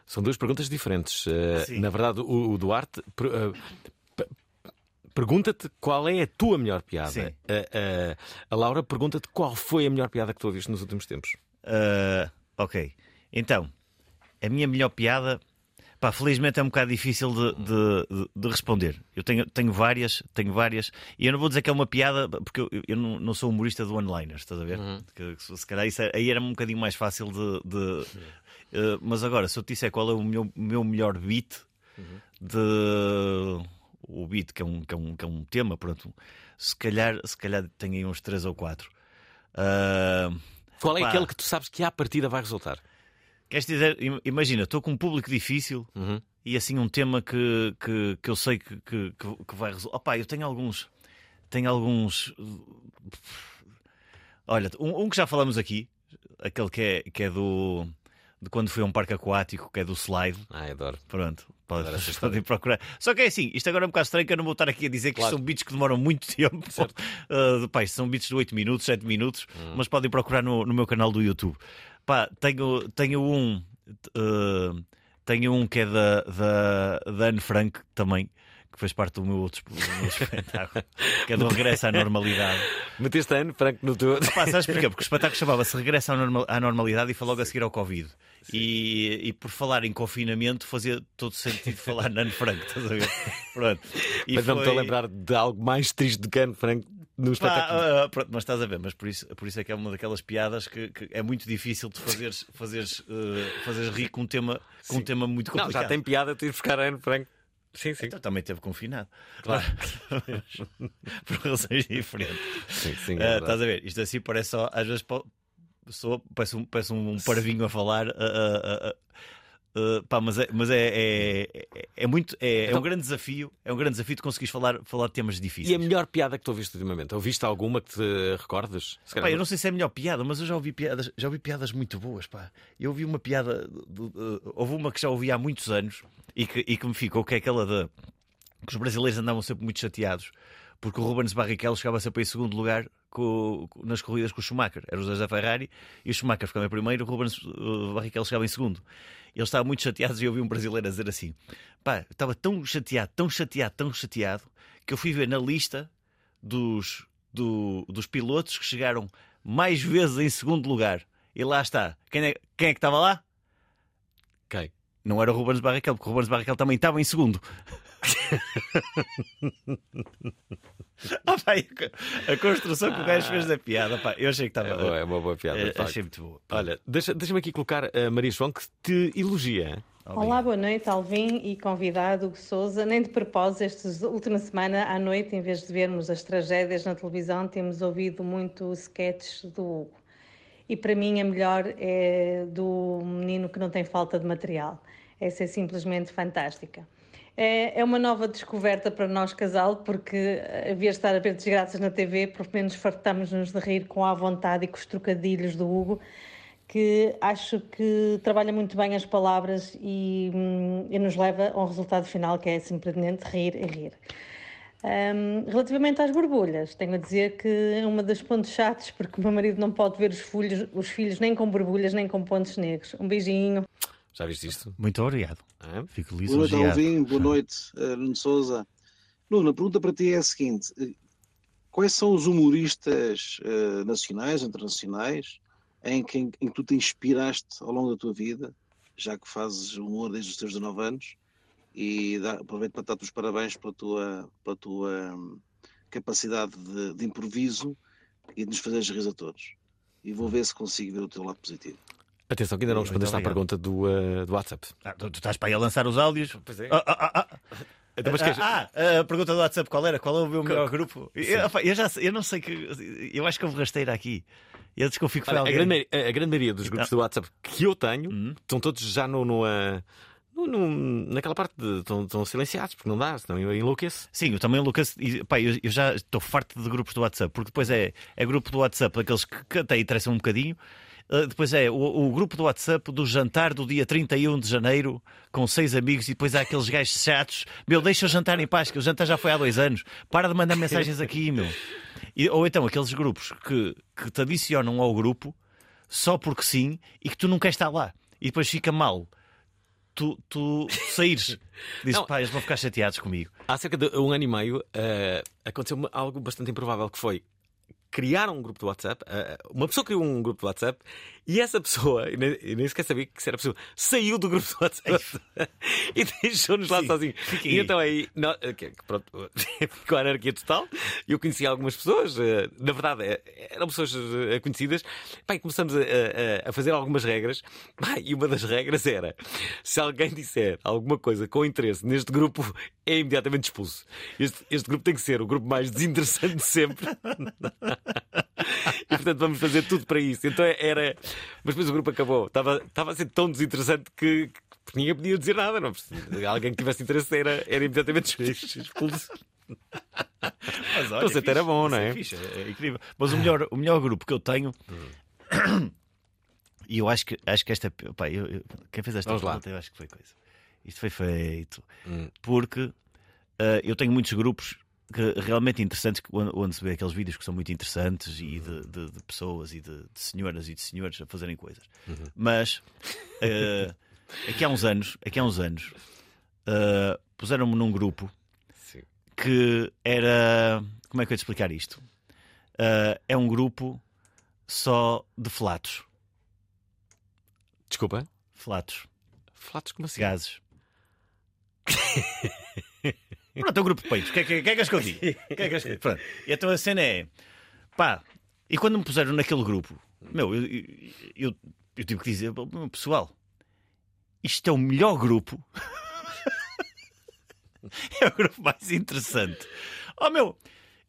São duas perguntas diferentes. Uh, na verdade, o, o Duarte per- uh, pe- pergunta-te qual é a tua melhor piada. Uh, uh, a Laura pergunta-te qual foi a melhor piada que tu ouviste nos últimos tempos. Ok. Então, a minha melhor piada. Pá, felizmente é um bocado difícil de, de- de- de responder. Eu tenho, tenho várias, tenho várias, e eu não vou dizer que é uma piada, porque eu, eu não, não sou humorista do one-liners, estás a ver? Que, que se calhar isso é- aí era um bocadinho mais fácil de. de- eh, mas agora, se eu te disser qual é o meu, meu melhor beat de. O beat, que é um, que é um, que é um tema, pronto, se calhar, se calhar tenho aí uns três ou quatro. Ah, Qual é pá, aquele que tu sabes que à partida vai resultar? Queres dizer, im- imagina, estou com um público difícil e assim um tema que, que, que eu sei que, que, que- que vai resolver. Opá, eu tenho alguns. Tenho alguns. Olha, um, um que já falamos aqui, aquele que é, que é do. De quando fui a um parque aquático, que é do slide. Ah, adoro. Pronto, pode, podem história. procurar. Só que é assim, isto agora é um bocado estranho que eu não vou estar aqui a dizer que isto Claro. são beats que demoram muito tempo. Uh, pá, são beats de 8 minutos, 7 minutos, Hum. mas podem procurar no, no meu canal do YouTube. Pá, tenho, tenho um. uh, tenho um que é da, da, da Anne Frank também, que fez parte do meu outro do meu espetáculo, que é do Regresso à Normalidade. Meteste ano, Franco, no teu. Pá, sabes porquê? Porque o espetáculo chamava-se Regresso à, normal- à Normalidade e foi logo a seguir ao Covid. E, e por falar em confinamento fazia todo sentido falar na Anne Frank, estás a ver? Pronto. E Mas não me estou a foi- lembrar de algo mais triste do que Anne Frank no Pá, espetáculo. ah, ah, pronto, mas estás a ver, mas por isso, por isso é que é uma daquelas piadas que, que é muito difícil de fazeres, fazeres, eh, fazeres rir com um tema, com um tema muito Não, complicado. já tem piada tu ir buscar a Anne Frank. Sim, sim. Então também teve confinado. Claro. Por razões diferentes. Sim, sim, é verdade. estás a ver? Isto assim parece só, às vezes sou, parece, um, parece um parvinho a falar. ah, ah, ah, pá, mas é, mas é, é, é- é muito é, é Então- um grande desafio é um grande desafio de conseguires falar, falar de temas difíceis E a melhor piada que tu ouviste ultimamente? Ouviste alguma que te recordes? Se Pá, eu não sei se é a melhor piada, mas eu já ouvi piadas, já ouvi piadas muito boas. Pá. Eu ouvi uma piada, de- houve uma que já ouvi há muitos anos e que, e que me ficou, que é aquela de que os brasileiros andavam sempre muito chateados porque o Rubens Barrichello chegava sempre em segundo lugar co- co- nas corridas com o Schumacher. Eram os dois da Ferrari e o Schumacher ficava em primeiro, o Rubens uh, Barrichello chegava em segundo. Eles estavam muito chateados e eu vi um brasileiro a dizer assim: pá, estava tão chateado, tão chateado, tão chateado, que eu fui ver na lista dos, do- dos pilotos que chegaram mais vezes em segundo lugar. E lá está. Quem é, quem é que estava lá? Quem? Não era o Rubens Barrichello, porque o Rubens Barrichello também estava em segundo. Pá, e a construção que o gajo fez da piada, pá, eu achei que estava. É, boa, é uma boa piada. Facto. achei muito boa. Olha, deixa- deixa-me aqui colocar a Maria João que te elogia. Olá, boa noite, Alvin e convidado Hugo Souza. Nem de propósito, esta última semana à noite, em vez de vermos as tragédias na televisão, temos ouvido muito sketches do Hugo. E para mim a melhor é do menino que não tem falta de material. Essa é simplesmente fantástica. É, é uma nova descoberta para nós, casal, porque eh, havia estar a ver desgraças na TV, pelo menos fartamos-nos de rir com a vontade e com os trocadilhos do Hugo que acho que trabalha muito bem as palavras e, hum, e nos leva a um resultado final que é simplesmente rir e rir. Hum, relativamente às borbulhas, tenho a dizer que é uma dos pontos chatos, porque o meu marido não pode ver os filhos, os filhos nem com borbulhas nem com pontos negros. Um beijinho. Já viste isto? Muito obrigado. Fico Boa noite. Alvin. Boa noite, eh, Nuno Souza. Nuno, a pergunta para ti é a seguinte: eh, quais são os humoristas eh, nacionais, internacionais, em que, em que tu te inspiraste ao longo da tua vida, já que fazes humor desde os teus 19 anos? E dá, aproveito para dar-te os parabéns pela tua, pela tua hum, capacidade de, de improviso e de nos fazeres rir a todos. E vou ver se consigo ver o teu lado positivo. Atenção, que ainda não respondeste à pergunta do, eh, do WhatsApp. Ah, tu, tu estás para aí a lançar os áudios? Pois é. Ah, ah, ah, ah. Então, mas queres- Ah, ah, a pergunta do WhatsApp qual era? Qual é o meu melhor grupo? Eu, eu já eu não sei que. Eu acho que houve rasteira aqui. Eu desconfio que foi Olha, a, alguém. grande, maioria- a grande maioria dos grupos do WhatsApp que eu tenho Hum. estão todos já no, no, ah, no- no- naquela parte de. Estão, estão silenciados, porque não dá, senão eu enlouqueço. Sim, eu também enlouqueço. e, pá, eu, eu já estou farto de grupos do WhatsApp, porque depois é, é grupo do WhatsApp daqueles que, que até interessam um bocadinho. Uh, depois é o, o grupo do WhatsApp do jantar do dia 31 de janeiro com seis amigos e depois há aqueles gajos chatos. Meu, deixa o jantar em paz, que o jantar já foi há dois anos. Para de mandar mensagens aqui, meu. E- ou então aqueles grupos que, que te adicionam ao grupo só porque sim e que tu não queres estar lá. E depois fica mal. Tu, tu saíres. Dizes, Não. pá, eles vão ficar chateados comigo. Há cerca de um ano e meio eh, aconteceu algo bastante improvável que foi criaram um grupo do WhatsApp, eh, uma pessoa criou um grupo do WhatsApp e essa pessoa, e nem, nem sequer sabia que isso era possível, saiu do grupo do WhatsApp e deixou-nos lá sozinhos. fiquem E então aí, nó- eh, que- que pronto, ficou a anarquia total. Eu conheci algumas pessoas, eh, na verdade eh, eram pessoas eh, conhecidas, e começamos a, a- a fazer algumas regras. E uma das regras era: se alguém disser alguma coisa com interesse neste grupo, é imediatamente expulso. Este, este grupo tem que ser o grupo mais desinteressante de sempre. e portanto vamos fazer tudo para isso. Então era. Mas depois o grupo acabou. Estava, estava a ser tão desinteressante que. que ninguém podia dizer nada, não. Alguém que tivesse interesse era, era imediatamente expulso. Mas Então, isso até era bom, não é? fixe, é incrível. Mas o melhor, o melhor grupo que eu tenho. E eu acho que, acho que esta. Pá, eu- eu- quem fez esta Vamos lá. pergunta, eu acho que foi coisa. Isto foi feito Hum. porque ah, eu tenho muitos grupos realmente interessantes onde, se vê aqueles vídeos que são muito interessantes e de, de- de pessoas e de, de senhoras e de senhores a fazerem coisas. Uhum. Mas ah, aqui há uns anos, aqui há uns anos, ah, puseram-me num grupo que era. Como é que eu ia te explicar isto? Ah, é um grupo só de flatos. Desculpa? Flatos. Flatos como assim? Gases. Pronto, é um grupo de peitos. O que é que, que é que és que é que és que eu digo? Pronto. E então a cena é. Pá, e quando me puseram naquele grupo, meu, eu, eu, eu, eu tive que dizer, "Meu, pessoal, isto é o melhor grupo. é o grupo mais interessante. Oh, meu,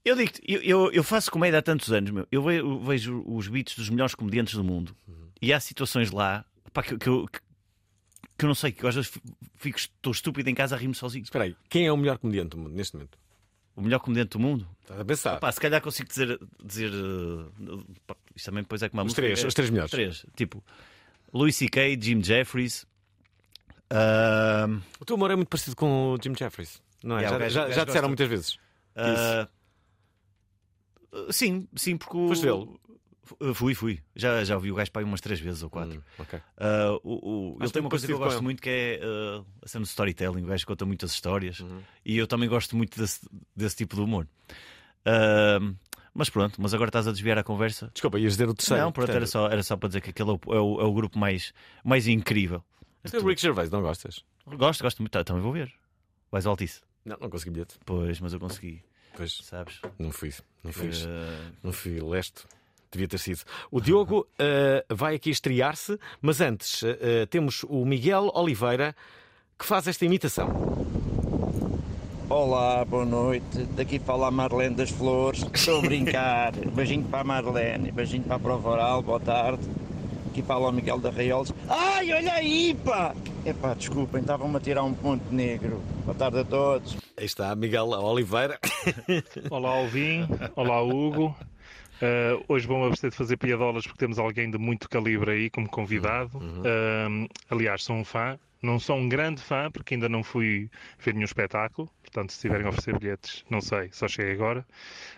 eu digo eu, eu, eu faço comédia há tantos anos, meu. Eu ve- eu vejo os beats dos melhores comediantes do mundo e há situações lá pá, que, que eu, que, eu não sei, que eu às vezes fico, estou estúpido em casa a rir-me sozinho. Espera aí, quem é o melhor comediante do mundo neste momento? O melhor comediante do mundo? Estás a pensar? Pá, se calhar consigo dizer. dizer uh, isto também depois é como a Os música, três, é- os três melhores. Três. Tipo, Louis C.K., Jim Jeffries. ahm, O teu humor é muito parecido com o Jim Jeffries, não é? Yeah, já gajo- já, gajo já disseram muitas vezes. Uh, Sim, sim, porque o... Foste? Fui, fui. Já, já ouvi o gajo para aí umas três vezes ou quatro. Hum, ok. Uh, o, o- ele tem uma coisa que eu gosto muito que é uh, a cena de storytelling. O gajo conta muitas histórias Uhum. e eu também gosto muito desse, desse tipo de humor. Uh, mas pronto, mas agora estás a desviar a conversa. Desculpa, ias dizer o terceiro. Não, pronto, portanto. era só, era só para dizer que aquele é o, é o- é o grupo mais, mais incrível. Mas o Rick Gervais, não gostas? Gosto, gosto muito. Tá, Também vou ver. Vais ao Altice. Não, não consegui bilhete. Pois, mas eu consegui. Pois. Sabes? Não fui. Não fui. Não fui leste. Devia ter sido. O Diogo eh, vai aqui estrear-se, mas antes eh, temos o Miguel Oliveira que faz esta imitação. Olá, boa noite. Daqui fala a Marlene das Flores. Estou a brincar. beijinho para a Marlene, beijinho para a Prova Oral, boa tarde. Aqui fala o Miguel da Raiolos. Ai, olha aí, pá! Epá, desculpem, estavam-me a tirar um ponto negro. Boa tarde a todos. Aí está Miguel Oliveira. Olá, Alvin. Olá, Hugo. Uh, hoje vou-me abster de fazer piadolas porque temos alguém de muito calibre aí como convidado. Uh, aliás, sou um fã. Não sou um grande fã porque ainda não fui ver nenhum espetáculo. Portanto, se tiverem a oferecer bilhetes, não sei, só cheguei agora.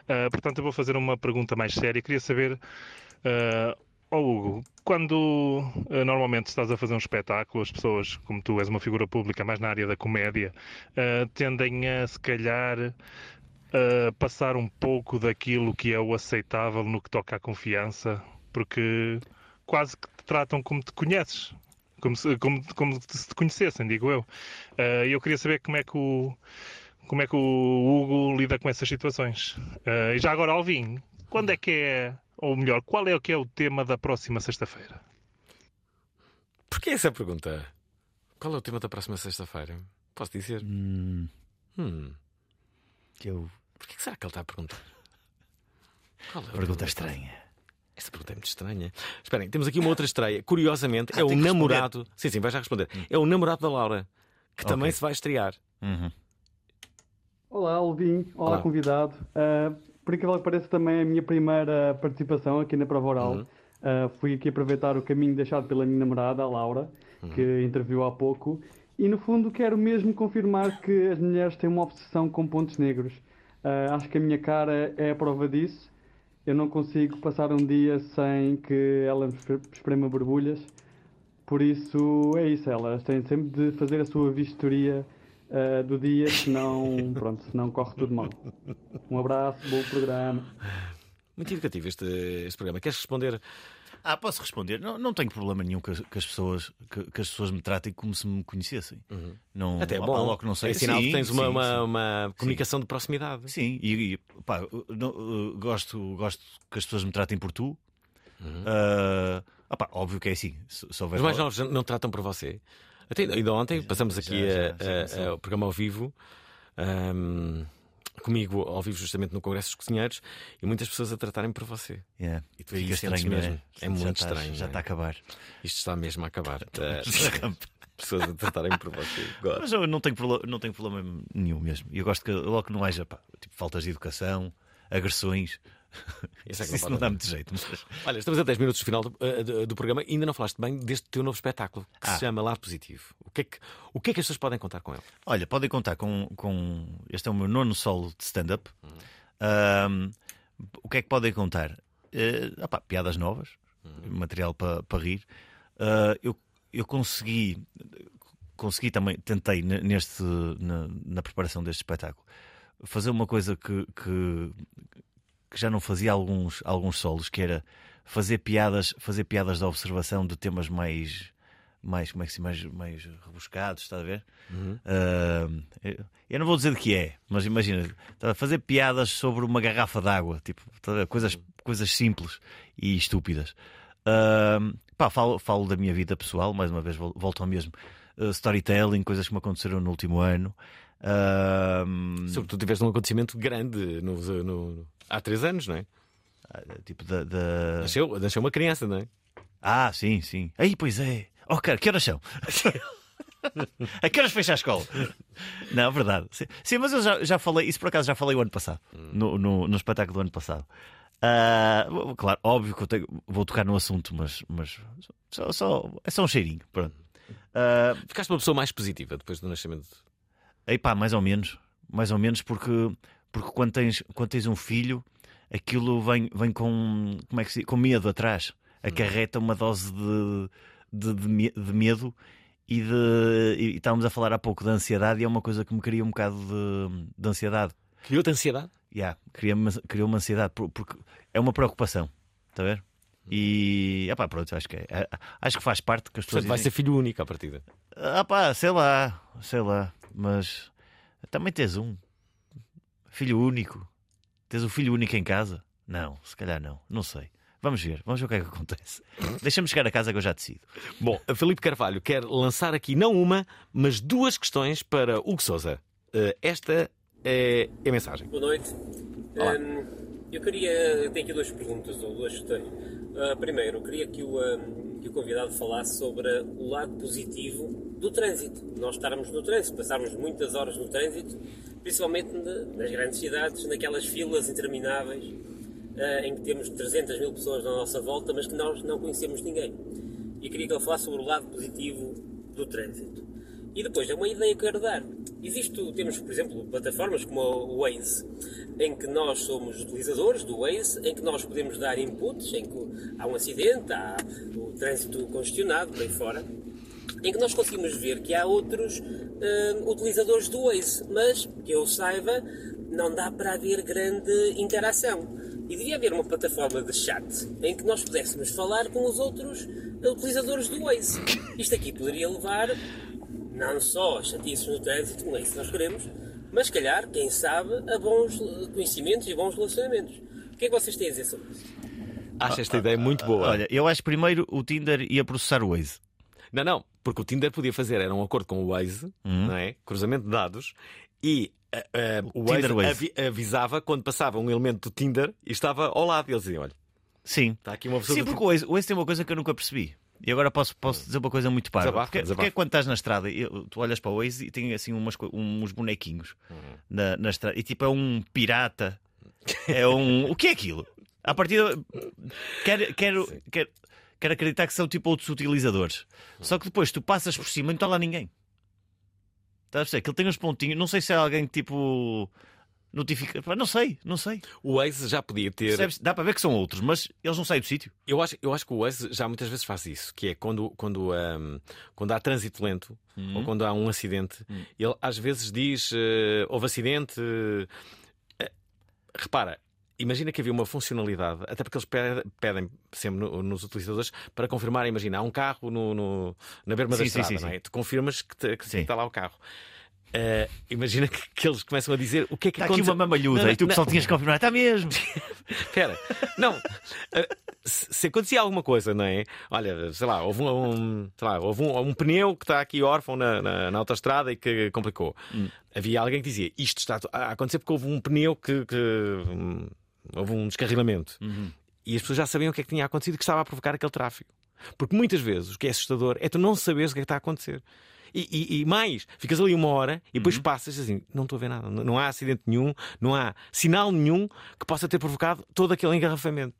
Uh, portanto, eu vou fazer uma pergunta mais séria. Queria saber, uh, oh Hugo, quando uh, normalmente estás a fazer um espetáculo, as pessoas, como tu és uma figura pública mais na área da comédia, tendem a se calhar a passar um pouco daquilo que é o aceitável no que toca à confiança, porque quase que te tratam como te conheces, como se, como, como se te conhecessem, digo eu. E eu queria saber como é que o como é que o Hugo lida com essas situações. Ah, e já agora, Alvin, quando é que é, ou melhor, qual é o que é o tema da próxima sexta-feira? Porquê essa pergunta? Qual é o tema da próxima sexta-feira? Posso dizer? Hum. Hum. Eu... Porquê que será que ele está a perguntar? Qual é a Pergunta estranha. Essa pergunta é muito estranha. Esperem, temos aqui uma outra estreia. Curiosamente, Ah, é o namorado. Sim, sim, vais já responder. É o namorado da Laura, que também Ok. se vai estrear. Uhum. Olá, Alvin. Olá, Olá. convidado. Uh, por incrível que pareça, também é a minha primeira participação aqui na Prova Oral. Uhum. Uh, fui aqui aproveitar o caminho deixado pela minha namorada, a Laura, Uhum. que interviu há pouco. E, no fundo, quero mesmo confirmar que as mulheres têm uma obsessão com pontos negros. Uh, acho que a minha cara é a prova disso. Eu não consigo passar um dia sem que ela me espre- esprema borbulhas. Por isso, é isso. Elas têm sempre de fazer a sua vistoria uh, do dia, senão, pronto, senão corre tudo mal. Um abraço, bom programa. Muito educativo este, este programa. Queres responder? Ah, posso responder. Não, não tenho problema nenhum que, as- que as pessoas, que, que as pessoas me tratem como se me conhecessem. Não, Até é bom. logo que não sei. É sinal que Sim, tens uma, sim, uma, sim. uma comunicação de proximidade. Sim, e, e, pá, não, eu gosto, gosto que as pessoas me tratem por tu. Ah, opá, óbvio que é assim. Houver Os mais novos não tratam por você. Até, ainda ontem passamos aqui já, a- já a- começou. a- o programa ao vivo. ahm, comigo ao vivo justamente no Congresso dos Cozinheiros e muitas pessoas a tratarem por você. Yeah. E tu Fica estranho, é? mesmo. É Já muito está- estranho. já não é? está a acabar. Isto está mesmo a acabar. Eh, pessoas a tratarem por você. Gosto. Mas eu não tenho, problema, não tenho problema nenhum mesmo. Eu gosto que logo que não haja pá, tipo, faltas de educação, agressões. Isso é Isso pode não dá muito jeito. mas- Olha, estamos a 10 minutos do final do, eh, do- programa e ainda não falaste bem deste teu novo espetáculo que Ah. se chama Lado Positivo. O que, é que, o que é que as pessoas podem contar com ele? Olha, podem contar com, com. Este é o meu nono solo de stand-up. Ahm, o que é que podem contar? Eh, opá, piadas novas, material para para rir. Ah, eu, eu consegui, consegui também, tentei ne- neste, na, na preparação deste espetáculo, fazer uma coisa que, que, que já não fazia alguns, alguns solos, que era fazer piadas, fazer piadas da observação de temas mais mais, como é que se mais, mais rebuscados, está a ver? Ah, eu, eu não vou dizer de que é, mas imagina, fazer piadas sobre uma garrafa d'água, tipo, a ver? coisas, coisas simples e estúpidas. Ah, pá, falo, falo da minha vida pessoal, mais uma vez vol- volto ao mesmo. Ah, storytelling, coisas que me aconteceram no último ano. Sobretudo tiveste um acontecimento grande no, no- há três anos, não é? tipo da. da... Nasceu, nasceu uma criança, não é? Ah, sim, sim. Aí, pois é. Oh, cara, que horas são? a que horas fecha a escola? Não, verdade. Sim, sim, mas eu já, já falei, isso por acaso já falei o ano passado, no, no, no espetáculo do ano passado. Ah, claro, óbvio que eu tenho- vou tocar no assunto, mas, mas só, só- é só um cheirinho. Pronto. Ah, Ficaste uma pessoa mais positiva depois do nascimento. Aí pá, mais ou menos. Mais ou menos porque, porque quando, tens, quando tens um filho, aquilo vem, vem com, como é que se, com medo atrás. Acarreta uma dose de, de, de, de medo e de. E estávamos a falar há pouco de ansiedade e é uma coisa que me cria um bocado de, de ansiedade. Criou-te ansiedade? Yeah, cria-me criou uma ansiedade por- porque é uma preocupação. Está a ver? E epá, pronto, acho que é, é- acho que faz parte que as pessoas Portanto, vai dizem- ser filho único à partida. ah pá, sei lá, sei lá, mas também tens um filho único. Tens o filho único em casa? Não, se calhar não, não sei. Vamos ver, vamos ver o que é que acontece. Deixa-me chegar a casa que eu já decido. Bom, a Felipe Carvalho quer lançar aqui não uma, mas duas questões para Hugo Souza. Eh, esta é a mensagem. Boa noite. Olá. Hum, eu queria. Eu tenho aqui duas perguntas, ou duas questões. Ah, primeiro, eu queria que o, hum, que o convidado falasse sobre o lado positivo do trânsito. Nós estarmos no trânsito, passarmos muitas horas no trânsito, principalmente na- nas grandes cidades, naquelas filas intermináveis ah, em que temos 300 mil pessoas na nossa volta, mas que nós não conhecemos ninguém. E queria que ele falasse sobre o lado positivo do trânsito. E depois, é uma ideia que quero dar. Existe, temos, por exemplo, plataformas como o Waze, em que nós somos utilizadores do Waze, em que nós podemos dar inputs, em que há um acidente, há o trânsito congestionado, bem fora, em que nós conseguimos ver que há outros hum, utilizadores do Waze, mas, que eu saiba, não dá para haver grande interação. E devia haver uma plataforma de chat em que nós pudéssemos falar com os outros utilizadores do Waze. Isto aqui poderia levar não só a chatices no trânsito, não é isso que nós queremos, mas se calhar, quem sabe, a bons eh, conhecimentos e bons relacionamentos. O que é que vocês têm a dizer sobre isso? Acho esta ideia muito boa. Olha, eu acho que primeiro o Tinder ia processar o Waze. Não, não, porque o Tinder podia fazer, era um acordo com o Waze, não é? Cruzamento de dados, e ah, ah, o Waze, Tinder Waze. avi- avisava quando passava um elemento do Tinder e estava ao lado. E eles diziam: olha, Sim. está aqui uma pessoa Sim, porque o Waze, o Waze tem uma coisa que eu nunca percebi. E agora posso, posso dizer uma coisa muito parva. Porque, porque é quando estás na estrada, eu- tu olhas para o Waze e tem assim umas, uns bonequinhos Uhum. na, na estrada. E tipo, é um pirata. É um. O que é aquilo? A partir quero, quero, quero, quero acreditar que são tipo outros utilizadores. Só que depois tu passas por cima e não está lá ninguém. Estás a perceber? Que ele tem uns pontinhos. Não sei se é alguém que tipo. Notifica. Não sei, não sei. O Waze já podia ter. Percebes? Dá para ver que são outros, mas eles não saem do sítio. Eu acho, eu acho que o Waze já muitas vezes faz isso, que é quando, quando, ahm, quando há trânsito lento Uhum. ou quando há um acidente, ele às vezes diz eh, houve acidente. eh, repara, imagina que havia uma funcionalidade, até porque eles pe- pedem sempre no- nos utilizadores para confirmar, imagina, há um carro no, no- na berma da Sim, sim, estrada, sim, não é? Tu confirmas que, te- que está lá o carro. Eh, imagina que, que eles começam a dizer o que é que Está aqui aconteceu. uma mamalhuda Não, e tu não, pessoal tinhas que confirmar. Está mesmo. Espera, não. eh, Se se acontecia alguma coisa, não é? Olha, sei lá, houve um, um- sei lá, houve um, um pneu que está aqui órfão na, na, na autostrada e que complicou. Havia alguém que dizia isto está a acontecer porque houve um pneu que. que, hum, houve um descarrilamento. E as pessoas já sabiam o que é que tinha acontecido e que estava a provocar aquele tráfego. Porque muitas vezes o que é assustador é tu não saberes o que é que está a acontecer. E, e- e mais, ficas ali uma hora e depois passas assim, não estou a ver nada, não não há acidente nenhum, não há sinal nenhum que possa ter provocado todo aquele engarrafamento.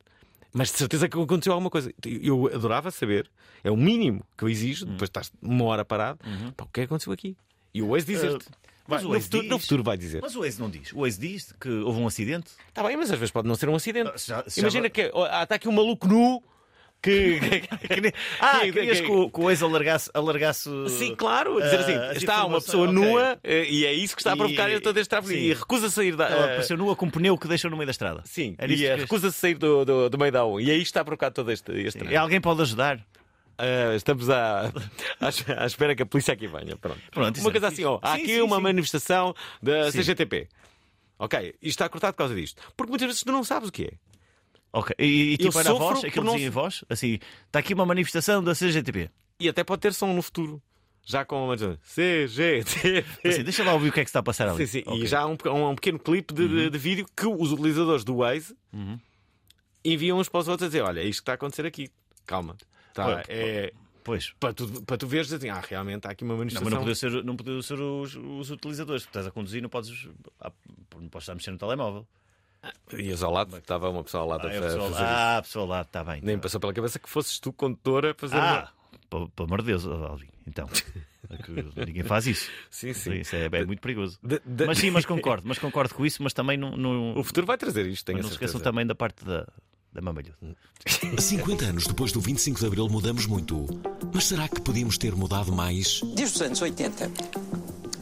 Mas de certeza que aconteceu alguma coisa. Eu adorava saber, é o mínimo que eu exijo, depois estás uma hora parado, pá, o que é que aconteceu aqui? E o Waze dizer-te. Uh, mas Vai, o no, futuro, no diz. futuro vai dizer. Mas o Waze não diz. O Waze diz que houve um acidente. Está bem, mas às vezes pode não ser um acidente. já- Imagina que ó, ah, está aqui um maluco nu que. que- Ah, que- querias que, o- que Waze alargasse. alargasse Sim, claro, dizer assim, ah, as está uma pessoa Ok. nua eh, e é isso que está a provocar E- todo este tráfego e recusa sair da. Ela apareceu nua com um pneu que deixou no meio da estrada. Sim, isso e que recusa sair do, do, do meio da U. E aí está a provocar todo este, este E alguém pode ajudar? Ah, estamos à, à, à espera que a polícia aqui venha. Pronto. Pronto, uma coisa assim, ó, há Sim, aqui sim, uma sim. manifestação da. CGTP. Ok, isto está cortado por causa disto. Porque muitas vezes tu não sabes o que é. Ok. E, e tipo era a voz, aquilo não- dizia em voz, assim, está aqui uma manifestação da CGTP. E até pode ter som no futuro. Já com uma CGTP. Assim, deixa lá ouvir o que é que está a passar ali. Sim, sim. Ok. E já há um, um, um pequeno clipe de, de- de vídeo que os utilizadores do Waze Uhum. enviam uns para os outros a dizer: Olha, é isto que está a acontecer aqui. Calma. Tá, Pois, é, Pois. para, tu, para tu veres assim: Ah, realmente está aqui uma Não, manifestação. mas não podia ser, não podia ser os, os utilizadores. porque estás a conduzir, não podes, ah, não podes estar a mexer no telemóvel. Ias ao lado, estava uma pessoa ao lado Ah, a é pessoa, fazer ah, a pessoa lá, está bem. Nem passou pela cabeça que fosses tu, condutora, a fazer Ah, uma... pelo amor de Deus, Alvin. Então, Que Ninguém faz isso. Sim, sim. Isso é, é muito perigoso. De- de- Mas sim, mas concordo, mas concordo com isso, mas também não. não- O futuro vai trazer isto, tenho mas a não se esqueçam também da parte da, da mamalhuda. 50 anos depois do 25 de Abril mudamos muito. Mas será que podíamos ter mudado mais? Desde os anos 80,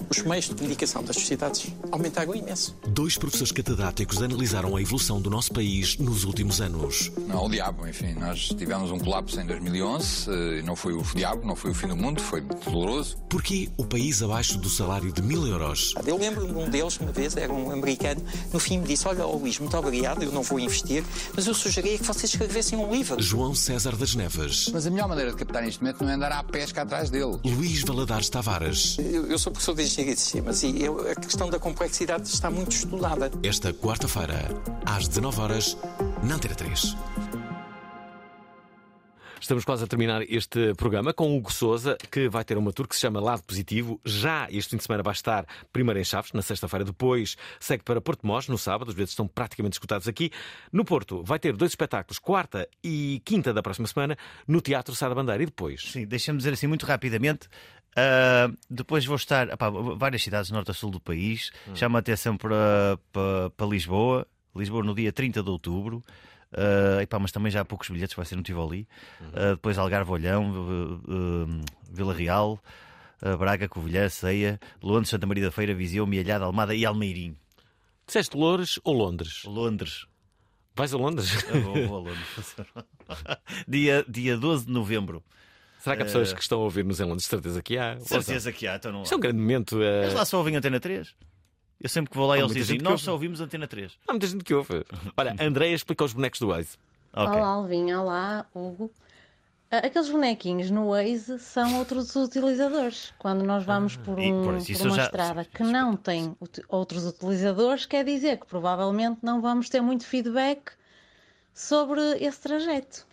os meios de comunicação das sociedades aumentaram imenso. Dois professores catedráticos analisaram a evolução do nosso país nos últimos anos. Não, o diabo, enfim, nós tivemos um colapso em 2011, eh, não foi o diabo, não foi o fim do mundo, foi doloroso. Porquê o país abaixo do salário de mil euros? Eu lembro-me de um deles, uma vez, era um americano, no fim me disse: Olha, ó Luís, muito obrigado, eu não vou investir, mas eu sugeria que vocês escrevessem um livro. João César das Neves. Mas a melhor maneira de captar neste momento não é andar à pesca atrás dele. Luís Valadares Tavares. Eu, eu sou professor de engenharia de sistemas e eu- a questão da complexidade está muito estudada. Esta quarta-feira, às 19 horas, na Antena 3. Estamos quase a terminar este programa com o Hugo Souza, que vai ter uma tour que se chama Lado Positivo. Já este fim de semana vai estar primeiro em Chaves, na sexta-feira. Depois segue para Porto Mós, no sábado. Os bilhetes estão praticamente escutados aqui. No Porto vai ter dois espetáculos, quarta e quinta da próxima semana, no Teatro Sá da Bandeira. E depois? Sim, deixa-me dizer assim muito rapidamente. Ah, depois vou estar epá, várias cidades norte a sul do país. Chama a atenção para, para, para Lisboa. Lisboa no dia 30 de outubro. Ah, epá, mas também já há poucos bilhetes, vai ser no Tivoli. Ah, depois Algarve Olhão, ah, Vila Real, Braga, Covilhã, Ceia, Londres, Santa Maria da Feira, Viseu, Mialhada, Almada e Almeirim. Disseste Loures ou Londres? Londres. Vais a Londres? Ah, vou, vou a Londres. dia, dia 12 de novembro. Será que há pessoas Ah, que estão a ouvir-nos em Londres? Certeza que há. Certeza que há, então não há. Isto é um grande momento. eh, Eles lá só ouvem Antena 3. Eu sempre que vou lá, Há eles dizem: Nós só ouvimos Antena 3. Há muita gente que ouve. Olha, Andréia explica os bonecos do Waze. Olá, Alvin. Olá, Hugo. Ah, Aqueles bonequinhos no Waze são outros utilizadores. Quando nós vamos por, e um- por por uma já- estrada que não tem ut- outros utilizadores, quer dizer que provavelmente não vamos ter muito feedback sobre esse trajeto.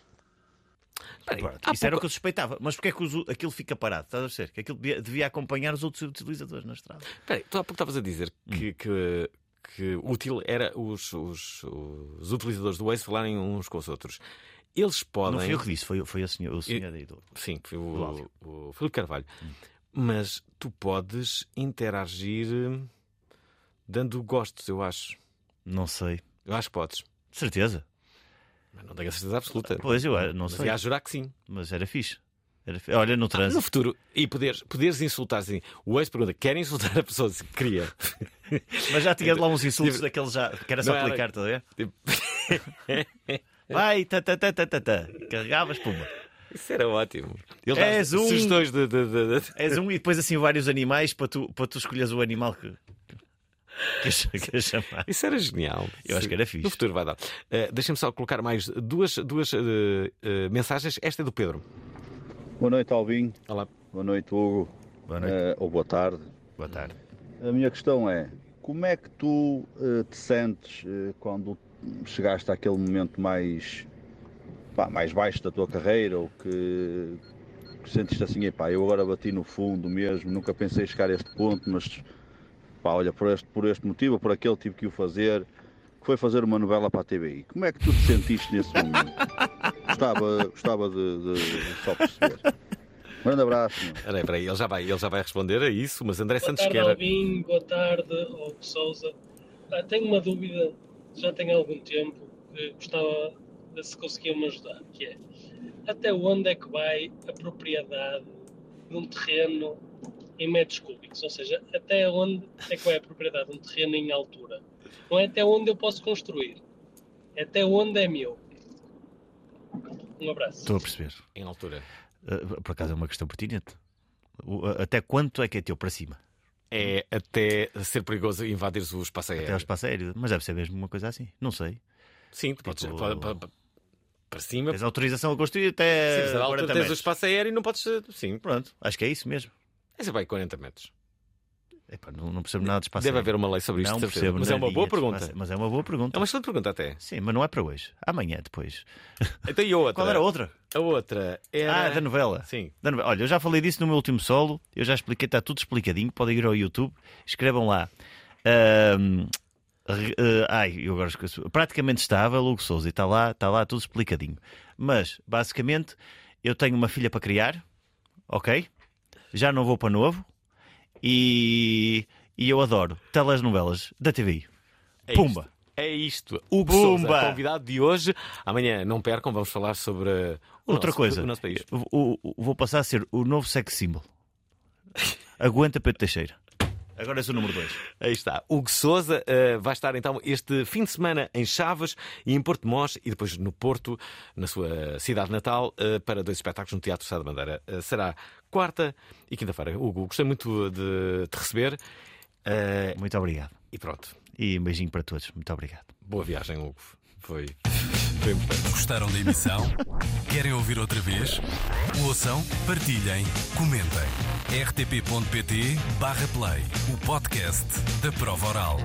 Pronto, isso era o que eu suspeitava. Mas porquê é que os- aquilo fica parado? Estás a ver? Que aquilo devia, devia acompanhar os outros utilizadores na estrada. Espera aí, tu há pouco estavas a dizer Hum. que, que, que útil era os, os, os utilizadores do Waze falarem uns com os outros. Eles podem. Não fui eu que disse, foi, foi a senhor, o senhor aí do. Sim, foi o, áudio. o Filipe Carvalho. Mas tu podes interagir eh, dando gostos, eu acho. Não sei. Eu acho que podes. Certeza? Mas não tenho a certeza absoluta. Pois eu não Mas sei. ia a jurar que sim. Mas era fixe. Era fi- Olha, no Ah, trânsito. no futuro, e poderes, poderes insultar assim. O ex pergunta: quer insultar a pessoa se queria? Mas já tinha lá uns insultos Tipo, daqueles já, que era só não era- clicar, estás a ver? Tipo- Vai, tá, tá, tá, tá, tá, tá. Carregavas, puma. Isso era ótimo. Ele És um. sugestões de, de, de, de- És um e depois assim vários animais para tu, para tu escolheres o animal que. que, chamar. Isso era genial. Eu acho que era fixe. No futuro vai dar. Eh, Deixa-me só colocar mais duas, duas eh, eh, mensagens. Esta é do Pedro. Boa noite, Alvin. Olá. Boa noite, Hugo. Boa noite. Ou boa tarde. Boa tarde. A minha questão é: como é que tu te sentes quando chegaste àquele momento mais, pá, mais baixo da tua carreira ou que, que sentiste assim, epá, eu agora bati no fundo mesmo, nunca pensei chegar a este ponto, mas pá, olha, por este, por este motivo ou por aquele tive que o fazer, que foi fazer uma novela para a TVI. Como é que tu te sentiste nesse momento? Gostava, gostava de, de- de só perceber. Um grande abraço. Peraí, peraí, ele já, vai, ele já vai responder a isso, mas André Boa Santos tarde, quer. Albin. Boa tarde, Hugo Souza. Ah, tenho uma dúvida, já tem algum tempo, que gostava de se conseguiam me ajudar, que é até onde é que vai a propriedade de um terreno em metros cúbicos? Ou seja, até onde é que vai a propriedade de um terreno em altura? Não é até onde eu posso construir, é até onde é meu. Um abraço. Estou a perceber. Em altura. Uh, por acaso é uma questão pertinente. O- a- até quanto é que é teu para cima? É até ser perigoso invadir o espaço aéreo. Até ao espaço aéreo. Mas deve ser mesmo uma coisa assim. Não sei. Sim, tu podes. Tipo, para, para- para cima. Tens autorização a construir até. Sim, altura 40 tens o espaço aéreo e não podes. Sim. Pronto, acho que é isso mesmo. Esse vai 40 metros. Epá, não, não percebo nada de espaço Deve aéreo. haver uma lei sobre isto, Não de certeza. percebo Mas é uma nadinha boa de pergunta. espaço- Mas é uma boa pergunta. É uma excelente pergunta até. Sim, mas não é para hoje. Amanhã, depois. Então e a outra? Qual era a outra? A outra era. Ah, da novela. Sim. Da novela. Olha, eu já falei disso no meu último solo. Eu já expliquei, está tudo explicadinho. Podem ir ao YouTube, escrevam lá. Ahm, re- eh, ai, eu agora esqueço. Praticamente estável, Hugo Souza, e está lá, está lá tudo explicadinho. Mas, basicamente, eu tenho uma filha para criar, ok? Já não vou para novo e, e eu adoro telenovelas da TVI. É Pumba! isto. É isto. Hugo Pumba! Sousa, convidado de hoje. Amanhã, não percam, vamos falar sobre o Outra nosso- coisa, o nosso país. o- o- vou passar a ser o novo sex symbol. Aguenta Pedro Teixeira. Agora és o número 2. Aí está. Hugo Souza eh, vai estar então este fim de semana em Chaves e em Porto de Mós e depois no Porto, na sua cidade natal, eh, para dois espetáculos no Teatro Sá da Bandeira. Eh, será quarta e quinta-feira. Hugo, gostei muito de te receber. Eh, Muito obrigado. E pronto. E um beijinho para todos. Muito obrigado. Boa viagem, Hugo. Foi, foi importante. Gostaram da emissão? Querem ouvir outra vez? Ouçam, partilhem, comentem. rtp.pt/play o podcast da prova oral.